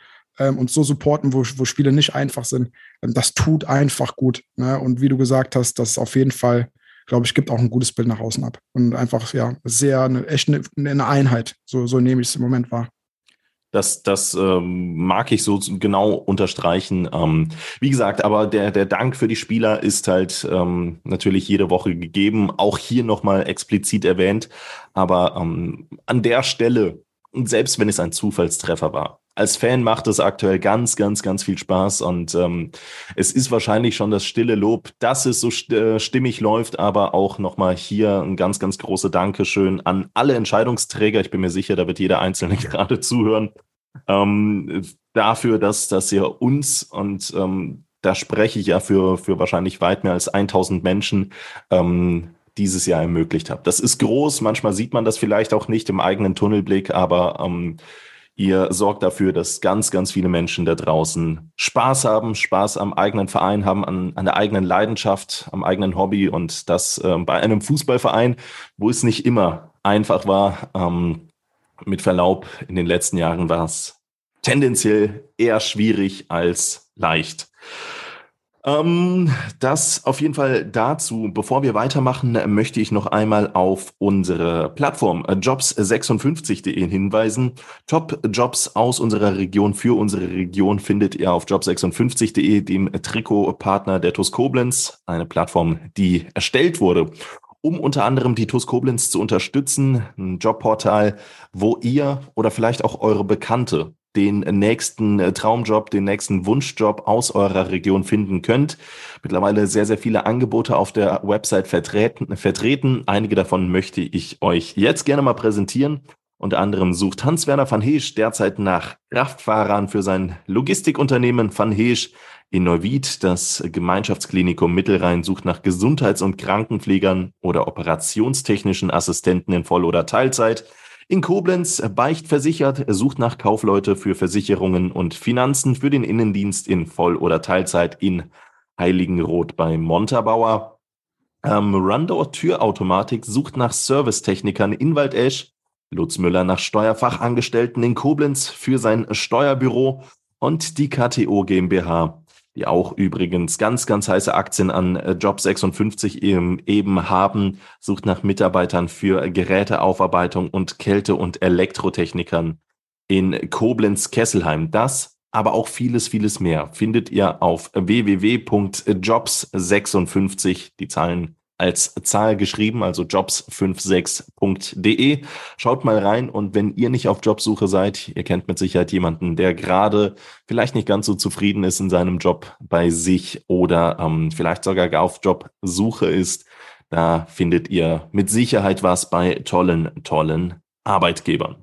ähm, uns so supporten, wo, wo Spiele nicht einfach sind, ähm, das tut einfach gut. Ne? Und wie du gesagt hast, das auf jeden Fall, glaube ich, gibt auch ein gutes Bild nach außen ab. Und einfach, ja, sehr, eine, echt eine, eine Einheit. So, so nehme ich es im Moment wahr. Das, das ähm, mag ich so genau unterstreichen. Ähm, wie gesagt, aber der, der Dank für die Spieler ist halt ähm, natürlich jede Woche gegeben, auch hier nochmal explizit erwähnt. Aber ähm, an der Stelle, und selbst wenn es ein Zufallstreffer war, als Fan macht es aktuell ganz, ganz, ganz viel Spaß und ähm, es ist wahrscheinlich schon das stille Lob, dass es so äh, stimmig läuft, aber auch nochmal hier ein ganz, ganz große Dankeschön an alle Entscheidungsträger. Ich bin mir sicher, da wird jeder Einzelne gerade zuhören, ähm, dafür, dass, dass ihr uns und ähm, da spreche ich ja für, für wahrscheinlich weit mehr als 1000 Menschen, ähm, dieses Jahr ermöglicht habt. Das ist groß, manchmal sieht man das vielleicht auch nicht im eigenen Tunnelblick, aber ähm, Ihr sorgt dafür, dass ganz, ganz viele Menschen da draußen Spaß haben, Spaß am eigenen Verein haben, an, an der eigenen Leidenschaft, am eigenen Hobby und das äh, bei einem Fußballverein, wo es nicht immer einfach war. Ähm, mit Verlaub, in den letzten Jahren war es tendenziell eher schwierig als leicht. Ähm, das auf jeden Fall dazu. Bevor wir weitermachen, möchte ich noch einmal auf unsere Plattform äh, jobs56.de hinweisen. Top-Jobs aus unserer Region für unsere Region findet ihr auf jobs56.de, dem Trikotpartner der TUS Koblenz, eine Plattform, die erstellt wurde, um unter anderem die TUS Koblenz zu unterstützen. Ein Jobportal, wo ihr oder vielleicht auch eure Bekannte den nächsten äh, Traumjob, den nächsten Wunschjob aus eurer Region finden könnt. Mittlerweile sehr, sehr viele Angebote auf der Website vertreten. vertreten. Einige davon möchte ich euch jetzt gerne mal präsentieren. Unter anderem sucht Hans-Werner van Heesch derzeit nach Kraftfahrern für sein Logistikunternehmen Van Heesch in Neuwied. Das Gemeinschaftsklinikum Mittelrhein sucht nach Gesundheits- und Krankenpflegern oder operationstechnischen Assistenten in Voll- oder Teilzeit. In Koblenz Beicht versichert, sucht nach Kaufleute für Versicherungen und Finanzen für den Innendienst in Voll- oder Teilzeit in Heiligenroth bei Montabaur. Ähm, Rundor Türautomatik sucht nach Servicetechnikern in Waldesch. Lutz Müller nach Steuerfachangestellten in Koblenz für sein Steuerbüro und die KTO GmbH die auch übrigens ganz, ganz heiße Aktien an äh, Job 56 eben, eben haben, sucht nach Mitarbeitern für Geräteaufarbeitung und Kälte- und Elektrotechnikern in Koblenz-Kesselheim. Das, aber auch vieles, vieles mehr findet ihr auf www.jobs56, die Zahlen als Zahl geschrieben, also jobs56.de. Schaut mal rein und wenn ihr nicht auf Jobsuche seid, ihr kennt mit Sicherheit jemanden, der gerade vielleicht nicht ganz so zufrieden ist in seinem Job bei sich oder ähm, vielleicht sogar auf Jobsuche ist, da findet ihr mit Sicherheit was bei tollen, tollen Arbeitgebern.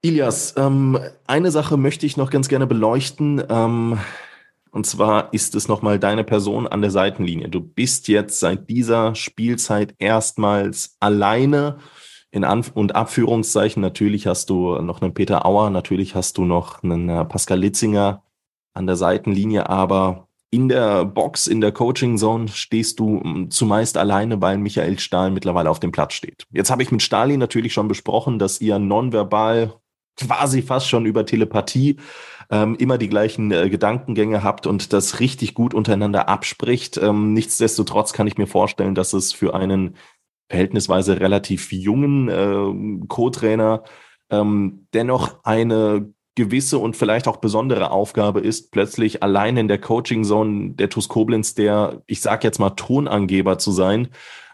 Ilias, ähm, eine Sache möchte ich noch ganz gerne beleuchten. Ähm, und zwar ist es nochmal deine Person an der Seitenlinie. Du bist jetzt seit dieser Spielzeit erstmals alleine in Anf und Abführungszeichen. Natürlich hast du noch einen Peter Auer, natürlich hast du noch einen äh, Pascal Litzinger an der Seitenlinie, aber in der Box, in der Coaching Zone stehst du hm, zumeist alleine, weil Michael Stahl mittlerweile auf dem Platz steht. Jetzt habe ich mit Stali natürlich schon besprochen, dass ihr nonverbal quasi fast schon über Telepathie ähm, immer die gleichen äh, Gedankengänge habt und das richtig gut untereinander abspricht. Ähm, nichtsdestotrotz kann ich mir vorstellen, dass es für einen verhältnisweise relativ jungen äh, Co-Trainer ähm, dennoch eine gewisse und vielleicht auch besondere Aufgabe ist, plötzlich allein in der Coaching Zone der TuS Koblenz der, ich sag jetzt mal, Tonangeber zu sein.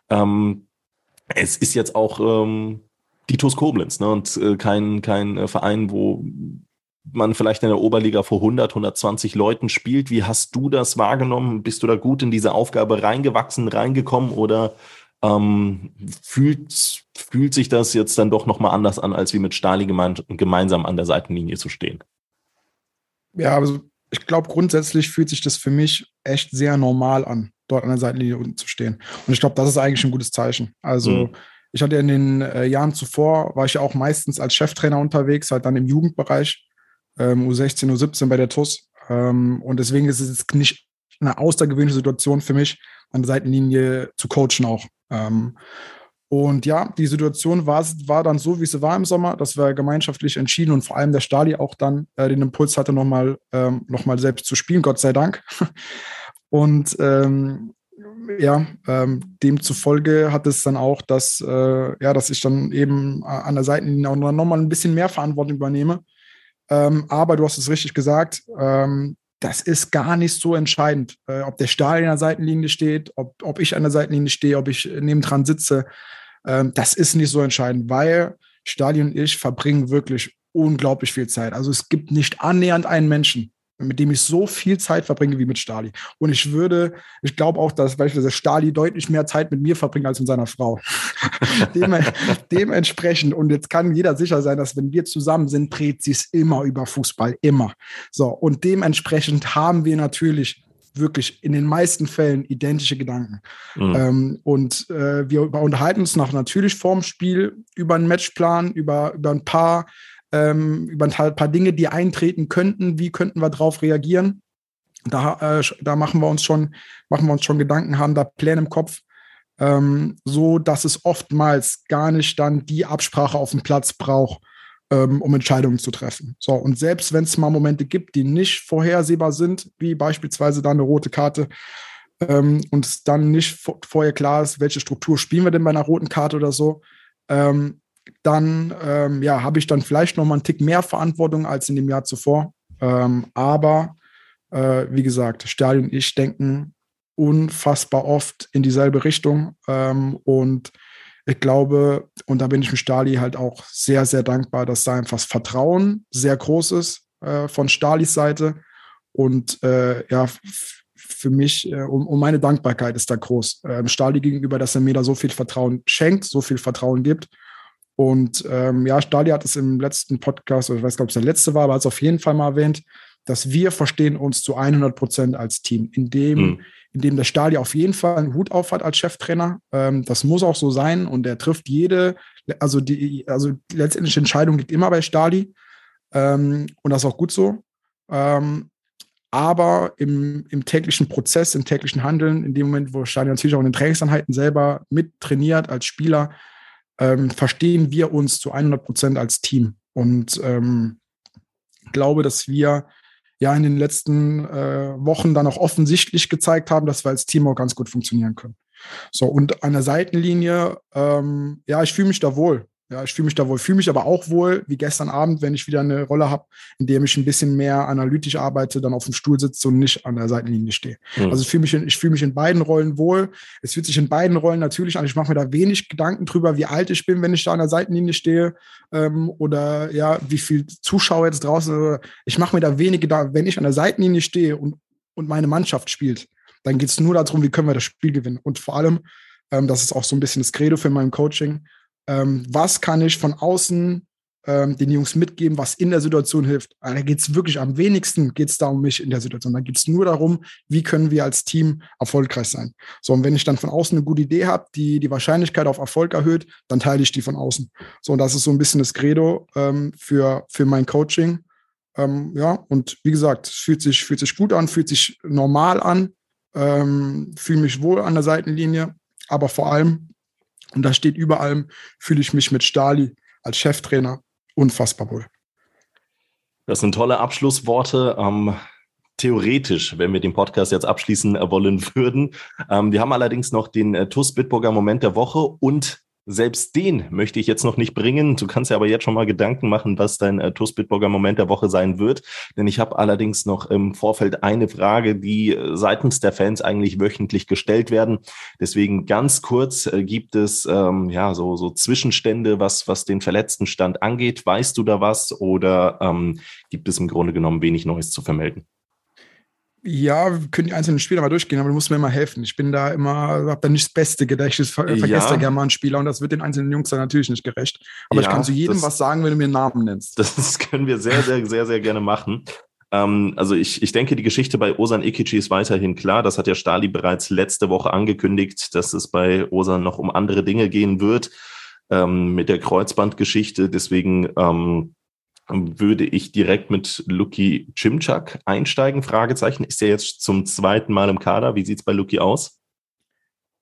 Ähm, es ist jetzt auch ähm, die TuS Koblenz ne? und äh, kein, kein äh, Verein, wo man vielleicht in der Oberliga vor 100, 120 Leuten spielt. Wie hast du das wahrgenommen? Bist du da gut in diese Aufgabe reingewachsen, reingekommen oder ähm, fühlt, fühlt sich das jetzt dann doch nochmal anders an, als wie mit Stali gemein, gemeinsam an der Seitenlinie zu stehen? Ja, also ich glaube, grundsätzlich fühlt sich das für mich echt sehr normal an, dort an der Seitenlinie unten zu stehen. Und ich glaube, das ist eigentlich ein gutes Zeichen. Also mhm. ich hatte in den äh, Jahren zuvor, war ich ja auch meistens als Cheftrainer unterwegs, halt dann im Jugendbereich ähm, U16, U17 bei der TUS. Ähm, und deswegen ist es nicht eine außergewöhnliche Situation für mich, an der Seitenlinie zu coachen auch. Ähm, und ja, die Situation war, war dann so, wie sie war im Sommer, dass wir gemeinschaftlich entschieden und vor allem der Stali auch dann äh, den Impuls hatte, nochmal ähm, noch selbst zu spielen, Gott sei Dank. [laughs] Und ähm, ja, ähm, demzufolge hat es dann auch, dass, äh, ja, dass ich dann eben an der Seitenlinie auch nochmal ein bisschen mehr Verantwortung übernehme ähm, aber du hast es richtig gesagt, ähm, das ist gar nicht so entscheidend, äh, ob der Stahl in der Seitenlinie steht, ob, ob ich an der Seitenlinie stehe, ob ich nebendran sitze. Ähm, das ist nicht so entscheidend, weil Stali und ich verbringen wirklich unglaublich viel Zeit. Also es gibt nicht annähernd einen Menschen, mit dem ich so viel Zeit verbringe wie mit Stali. Und ich würde, ich glaube auch, dass beispielsweise Stali deutlich mehr Zeit mit mir verbringt als mit seiner Frau. [laughs] Dem, dementsprechend, und jetzt kann jeder sicher sein, dass wenn wir zusammen sind, dreht sie es immer über Fußball, immer. So, und dementsprechend haben wir natürlich wirklich in den meisten Fällen identische Gedanken. Mhm. Ähm, und äh, wir unterhalten uns noch natürlich vorm Spiel über einen Matchplan, über, über ein paar ähm, über ein paar Dinge, die eintreten könnten. Wie könnten wir darauf reagieren? Da, äh, da machen wir uns schon, machen wir uns schon Gedanken, haben da Pläne im Kopf, ähm, so dass es oftmals gar nicht dann die Absprache auf dem Platz braucht, ähm, um Entscheidungen zu treffen. So, und selbst wenn es mal Momente gibt, die nicht vorhersehbar sind, wie beispielsweise dann eine rote Karte, ähm, und es dann nicht vorher klar ist, welche Struktur spielen wir denn bei einer roten Karte oder so, ähm, dann ähm, ja, habe ich dann vielleicht noch mal einen Tick mehr Verantwortung als in dem Jahr zuvor. Ähm, aber äh, wie gesagt, Stadion und ich denken unfassbar oft in dieselbe Richtung. Ähm, und ich glaube, und da bin ich mit Stali halt auch sehr, sehr dankbar, dass da einfach das Vertrauen sehr groß ist äh, von Stalis Seite. Und äh, ja, für mich äh, um, um, meine Dankbarkeit ist da groß. Ähm, Stali gegenüber, dass er mir da so viel Vertrauen schenkt, so viel Vertrauen gibt. Und ähm, ja, Stali hat es im letzten Podcast, oder ich weiß gar nicht, ob es der letzte war, aber hat es auf jeden Fall mal erwähnt, dass wir verstehen uns zu 100 Prozent als Team, indem, mhm. indem der Stali auf jeden Fall einen Hut auf hat als Cheftrainer. Ähm, das muss auch so sein und er trifft jede, also die, also letztendlich Entscheidung liegt immer bei Stali ähm, und das ist auch gut so. Ähm, aber im, im täglichen Prozess, im täglichen Handeln, in dem Moment, wo Stadion natürlich auch in den Trainingseinheiten selber mit trainiert als Spieler, ähm, verstehen wir uns zu 100 Prozent als Team. Und ähm, glaube, dass wir ja in den letzten äh, Wochen dann auch offensichtlich gezeigt haben, dass wir als Team auch ganz gut funktionieren können. So, und an der Seitenlinie, ähm, ja, ich fühle mich da wohl. Ja, ich fühle mich da wohl, fühle mich aber auch wohl, wie gestern Abend, wenn ich wieder eine Rolle habe, in der ich ein bisschen mehr analytisch arbeite, dann auf dem Stuhl sitze und nicht an der Seitenlinie stehe. Mhm. Also ich fühle mich, in, ich fühle mich in beiden Rollen wohl. Es fühlt sich in beiden Rollen natürlich an. Ich mache mir da wenig Gedanken drüber, wie alt ich bin, wenn ich da an der Seitenlinie stehe, ähm, oder ja, wie viel Zuschauer jetzt draußen. Ich mache mir da wenig Gedanken, wenn ich an der Seitenlinie stehe und, und meine Mannschaft spielt, dann geht es nur darum, wie können wir das Spiel gewinnen. Und vor allem, ähm, das ist auch so ein bisschen das Credo für mein Coaching ähm, was kann ich von außen ähm, den Jungs mitgeben, was in der Situation hilft. Also da geht es wirklich am wenigsten geht's da um mich in der Situation. Da geht es nur darum, wie können wir als Team erfolgreich sein. So, und wenn ich dann von außen eine gute Idee habe, die die Wahrscheinlichkeit auf Erfolg erhöht, dann teile ich die von außen. So, und das ist so ein bisschen das Credo ähm, für, für mein Coaching. Ähm, ja, und wie gesagt, es fühlt sich, fühlt sich gut an, fühlt sich normal an, ähm, fühle mich wohl an der Seitenlinie, aber vor allem und da steht über allem, fühle ich mich mit Stali als Cheftrainer unfassbar wohl. Das sind tolle Abschlussworte. Ähm, theoretisch, wenn wir den Podcast jetzt abschließen wollen würden. Ähm, wir haben allerdings noch den äh, TUS Bitburger Moment der Woche und selbst den möchte ich jetzt noch nicht bringen. Du kannst ja aber jetzt schon mal Gedanken machen, was dein äh, TUS Bitburger Moment der Woche sein wird. Denn ich habe allerdings noch im Vorfeld eine Frage, die äh, seitens der Fans eigentlich wöchentlich gestellt werden. Deswegen ganz kurz äh, gibt es ähm, ja so, so Zwischenstände, was, was den verletzten Stand angeht. Weißt du da was oder ähm, gibt es im Grunde genommen wenig Neues zu vermelden? Ja, wir können die einzelnen Spieler mal durchgehen, aber du musst mir immer helfen. Ich bin da immer, habe da nicht das beste Gedächtnis, ver ja. vergesse da gerne mal einen Spieler und das wird den einzelnen Jungs dann natürlich nicht gerecht. Aber ja, ich kann zu jedem das, was sagen, wenn du mir einen Namen nennst. Das können wir sehr, sehr, sehr, sehr gerne machen. Ähm, also ich, ich denke, die Geschichte bei Osan Ikichi ist weiterhin klar. Das hat ja Stali bereits letzte Woche angekündigt, dass es bei Osan noch um andere Dinge gehen wird ähm, mit der Kreuzbandgeschichte. Deswegen ähm, würde ich direkt mit Luki Chimchak einsteigen? Fragezeichen. Ist er jetzt zum zweiten Mal im Kader? Wie sieht es bei Luki aus?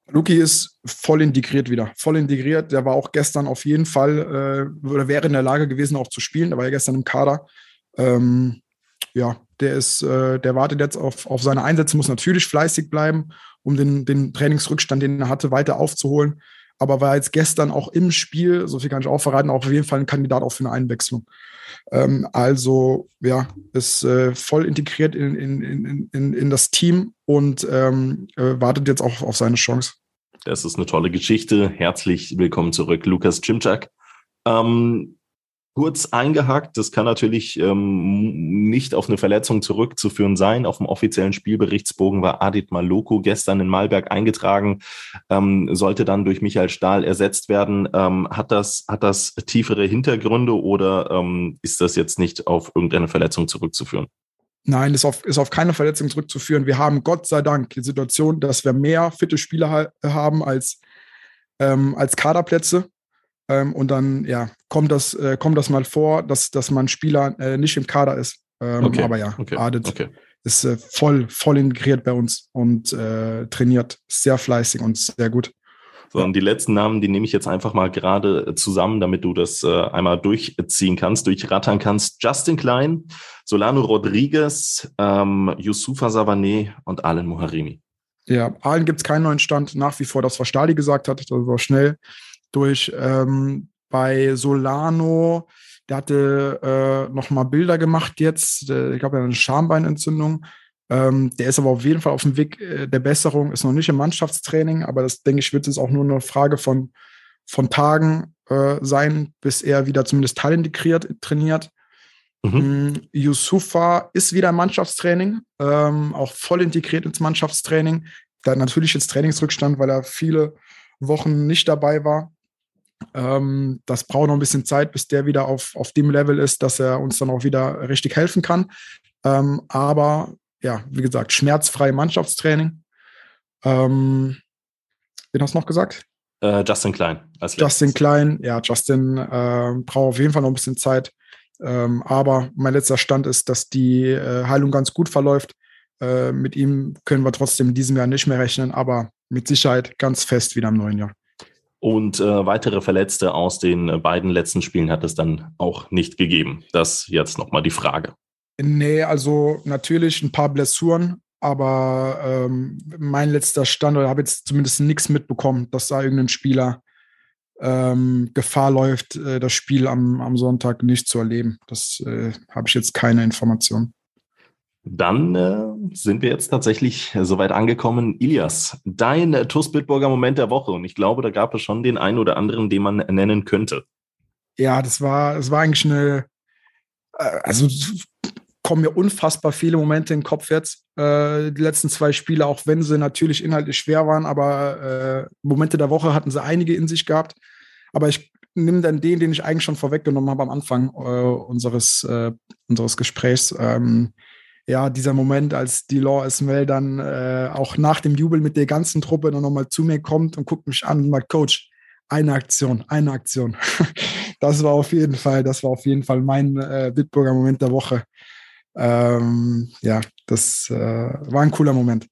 Luki ist voll integriert wieder. Voll integriert. Der war auch gestern auf jeden Fall äh, oder wäre in der Lage gewesen, auch zu spielen. Der war ja gestern im Kader. Ähm, ja, der ist, äh, der wartet jetzt auf, auf seine Einsätze, muss natürlich fleißig bleiben, um den, den Trainingsrückstand, den er hatte, weiter aufzuholen. Aber war jetzt gestern auch im Spiel, so viel kann ich auch verraten, auch auf jeden Fall ein Kandidat auch für eine Einwechslung. Ähm, also ja, ist äh, voll integriert in, in, in, in, in das Team und ähm, äh, wartet jetzt auch auf seine Chance. Das ist eine tolle Geschichte. Herzlich willkommen zurück, Lukas Cimczak. Ähm, kurz eingehakt, das kann natürlich ähm, nicht auf eine Verletzung zurückzuführen sein. Auf dem offiziellen Spielberichtsbogen war Adit Maloko gestern in Malberg eingetragen, ähm, sollte dann durch Michael Stahl ersetzt werden. Ähm, hat, das, hat das tiefere Hintergründe oder ähm, ist das jetzt nicht auf irgendeine Verletzung zurückzuführen? Nein, ist auf, ist auf keine Verletzung zurückzuführen. Wir haben Gott sei Dank die Situation, dass wir mehr fitte Spieler ha haben als, ähm, als Kaderplätze. Ähm, und dann, ja, kommt das, äh, kommt das mal vor, dass, dass man Spieler äh, nicht im Kader ist. Ähm, okay. Aber ja, okay. Adit okay. ist äh, voll, voll integriert bei uns und äh, trainiert sehr fleißig und sehr gut. So, und die letzten Namen, die nehme ich jetzt einfach mal gerade zusammen, damit du das äh, einmal durchziehen kannst, durchrattern kannst. Justin Klein, Solano Rodriguez, ähm, Yusufa Savané und Alan Muharimi. Ja, allen gibt es keinen neuen Stand. Nach wie vor das, was Stadi gesagt hat, das war schnell durch. Ähm, bei Solano, der hatte äh, nochmal Bilder gemacht jetzt. Der, ich glaube, er hat eine Schambeinentzündung. Ähm, der ist aber auf jeden Fall auf dem Weg äh, der Besserung, ist noch nicht im Mannschaftstraining, aber das denke ich, wird jetzt auch nur eine Frage von, von Tagen äh, sein, bis er wieder zumindest teilintegriert trainiert. Mhm. Mm, Yusufa ist wieder im Mannschaftstraining, ähm, auch voll integriert ins Mannschaftstraining. Da hat natürlich jetzt Trainingsrückstand, weil er viele Wochen nicht dabei war. Ähm, das braucht noch ein bisschen Zeit, bis der wieder auf, auf dem Level ist, dass er uns dann auch wieder richtig helfen kann. Ähm, aber ja, wie gesagt, schmerzfrei Mannschaftstraining. Ähm, wen hast du noch gesagt? Äh, Justin Klein. Justin Klein, ja, Justin äh, braucht auf jeden Fall noch ein bisschen Zeit. Ähm, aber mein letzter Stand ist, dass die äh, Heilung ganz gut verläuft. Äh, mit ihm können wir trotzdem in diesem Jahr nicht mehr rechnen, aber mit Sicherheit ganz fest wieder im neuen Jahr. Und äh, weitere Verletzte aus den äh, beiden letzten Spielen hat es dann auch nicht gegeben. Das jetzt nochmal die Frage. Nee, also natürlich ein paar Blessuren, aber ähm, mein letzter Stand, oder habe jetzt zumindest nichts mitbekommen, dass da irgendein Spieler ähm, Gefahr läuft, äh, das Spiel am, am Sonntag nicht zu erleben. Das äh, habe ich jetzt keine Information. Dann äh, sind wir jetzt tatsächlich soweit angekommen. Ilias, dein äh, TUS Bitburger Moment der Woche. Und ich glaube, da gab es schon den einen oder anderen, den man nennen könnte. Ja, das war, das war eigentlich eine, äh, also kommen mir unfassbar viele Momente in den Kopf jetzt. Äh, die letzten zwei Spiele, auch wenn sie natürlich inhaltlich schwer waren, aber äh, Momente der Woche hatten sie einige in sich gehabt. Aber ich nehme dann den, den ich eigentlich schon vorweggenommen habe am Anfang äh, unseres, äh, unseres Gesprächs. Ähm, ja, dieser Moment, als die Law Esmel dann äh, auch nach dem Jubel mit der ganzen Truppe dann nochmal zu mir kommt und guckt mich an und sagt, Coach, eine Aktion, eine Aktion. [laughs] das war auf jeden Fall, das war auf jeden Fall mein äh, Bitburger Moment der Woche. Ähm, ja, das äh, war ein cooler Moment.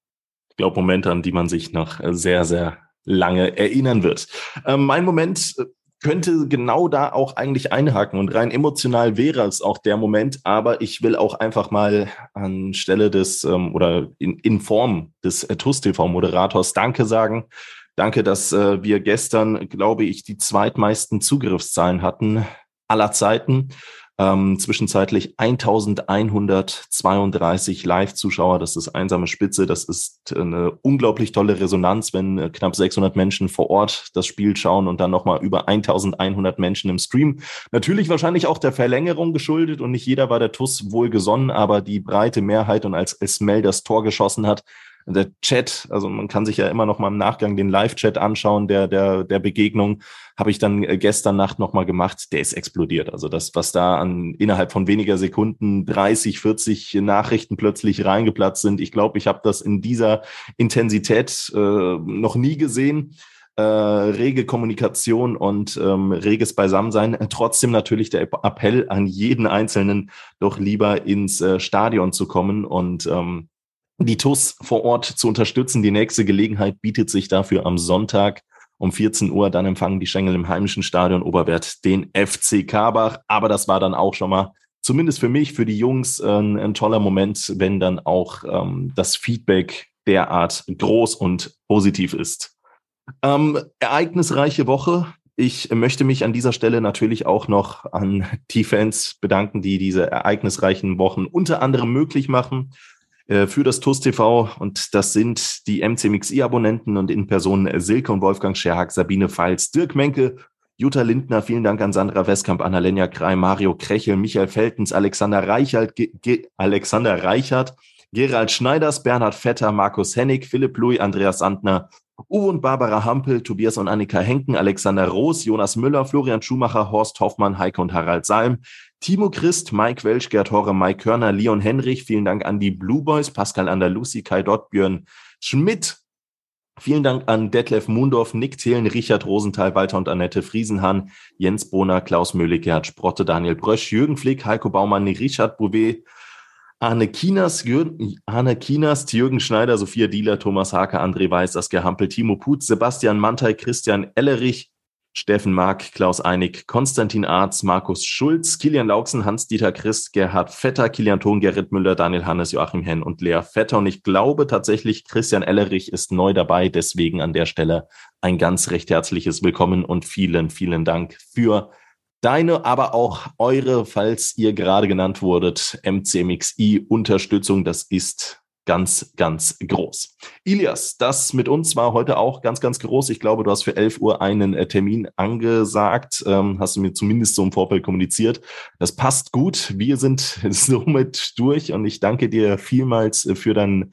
Ich glaube, Momente, an die man sich noch sehr, sehr lange erinnern wird. Ähm, mein Moment äh, könnte genau da auch eigentlich einhaken und rein emotional wäre es auch der Moment, aber ich will auch einfach mal anstelle des ähm, oder in, in Form des äh, TUS TV Moderators Danke sagen. Danke, dass äh, wir gestern, glaube ich, die zweitmeisten Zugriffszahlen hatten aller Zeiten. Ähm, zwischenzeitlich 1132 Live-Zuschauer. Das ist einsame Spitze. Das ist eine unglaublich tolle Resonanz, wenn äh, knapp 600 Menschen vor Ort das Spiel schauen und dann nochmal über 1100 Menschen im Stream. Natürlich wahrscheinlich auch der Verlängerung geschuldet und nicht jeder war der TUS wohlgesonnen, aber die breite Mehrheit und als Esmel das Tor geschossen hat, der Chat, also man kann sich ja immer noch mal im Nachgang den Live-Chat anschauen, der, der, der Begegnung, habe ich dann äh, gestern Nacht noch mal gemacht, der ist explodiert. Also das, was da an innerhalb von weniger Sekunden 30, 40 Nachrichten plötzlich reingeplatzt sind, ich glaube, ich habe das in dieser Intensität äh, noch nie gesehen. Äh, rege Kommunikation und ähm, reges Beisammensein. Trotzdem natürlich der Appell an jeden Einzelnen, doch lieber ins äh, Stadion zu kommen und ähm, die TUS vor Ort zu unterstützen. Die nächste Gelegenheit bietet sich dafür am Sonntag um 14 Uhr. Dann empfangen die Schengel im heimischen Stadion Oberwert den FC Karbach. Aber das war dann auch schon mal, zumindest für mich, für die Jungs, ein, ein toller Moment, wenn dann auch ähm, das Feedback derart groß und positiv ist. Ähm, ereignisreiche Woche. Ich möchte mich an dieser Stelle natürlich auch noch an die Fans bedanken, die diese ereignisreichen Wochen unter anderem möglich machen. Äh, für das TUS TV und das sind die MCMXI-Abonnenten und in Person Silke und Wolfgang Scherhack, Sabine Pfalz, Dirk Menke, Jutta Lindner, vielen Dank an Sandra Westkamp, Annalenja Krei, Mario Krechel, Michael Feltens, Alexander Reichert, Ge Ge Alexander Reichert, Gerald Schneiders, Bernhard Vetter, Markus Hennig, Philipp Louis, Andreas Sandner, Uwe und Barbara Hampel, Tobias und Annika Henken, Alexander Roos, Jonas Müller, Florian Schumacher, Horst Hoffmann, Heike und Harald Salm, Timo Christ, Mike Welsch, Gerd Horre, Mike Körner, Leon Henrich, vielen Dank an die Blue Boys, Pascal Andalusi, Kai Dott, Björn Schmidt. Vielen Dank an Detlef Mundorf, Nick Thelen, Richard Rosenthal, Walter und Annette Friesenhahn, Jens Bohner, Klaus Möhle, Gerhard Sprotte, Daniel Brösch, Jürgen Flick, Heiko Baumann, Richard Bouvet, Arne Kinas, Arne Kinas, Jürgen Schneider, Sophia Dieler, Thomas Hake, André Weiß, Saskia Hampel, Timo Putz, Sebastian Mantei, Christian Ellerich, Steffen Mark, Klaus Einig, Konstantin Arz, Markus Schulz, Kilian Lauksen, Hans-Dieter Christ, Gerhard Vetter, Kilian Thon, Gerrit Müller, Daniel Hannes, Joachim Henn und Lea Vetter. Und ich glaube tatsächlich, Christian Ellerich ist neu dabei. Deswegen an der Stelle ein ganz recht herzliches Willkommen und vielen, vielen Dank für deine, aber auch eure, falls ihr gerade genannt wurdet, MCMXI-Unterstützung. Das ist ganz, ganz groß. Ilias, das mit uns war heute auch ganz, ganz groß. Ich glaube, du hast für 11 Uhr einen äh, Termin angesagt, ähm, hast du mir zumindest so im Vorfeld kommuniziert. Das passt gut. Wir sind [laughs] somit durch und ich danke dir vielmals äh, für dein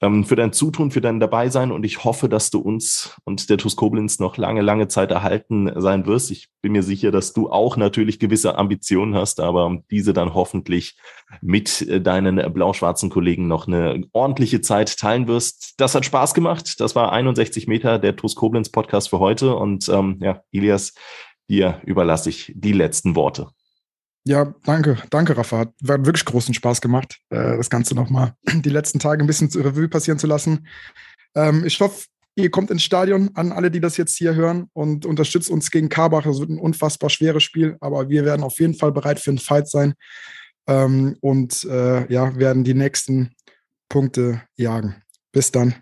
ähm, für dein Zutun, für dein Dabeisein und ich hoffe, dass du uns und der TuS Koblenz noch lange, lange Zeit erhalten sein wirst. Ich bin mir sicher, dass du auch natürlich gewisse Ambitionen hast, aber diese dann hoffentlich mit äh, deinen blau-schwarzen Kollegen noch eine ordentliche Zeit teilen wirst. Das hat Spaß gemacht. Das war 61 Meter der TuS Koblenz Podcast für heute und ähm, ja, Ilias, dir überlasse ich die letzten Worte. Ja, danke, danke, Rafa. Hat wirklich großen Spaß gemacht, äh, das Ganze nochmal [clears throat] die letzten Tage ein bisschen zur Revue passieren zu lassen. Ähm, ich hoffe, ihr kommt ins Stadion an alle, die das jetzt hier hören und unterstützt uns gegen Karbach. Das wird ein unfassbar schweres Spiel, aber wir werden auf jeden Fall bereit für einen Fight sein ähm, und äh, ja, werden die nächsten Punkte jagen. Bis dann.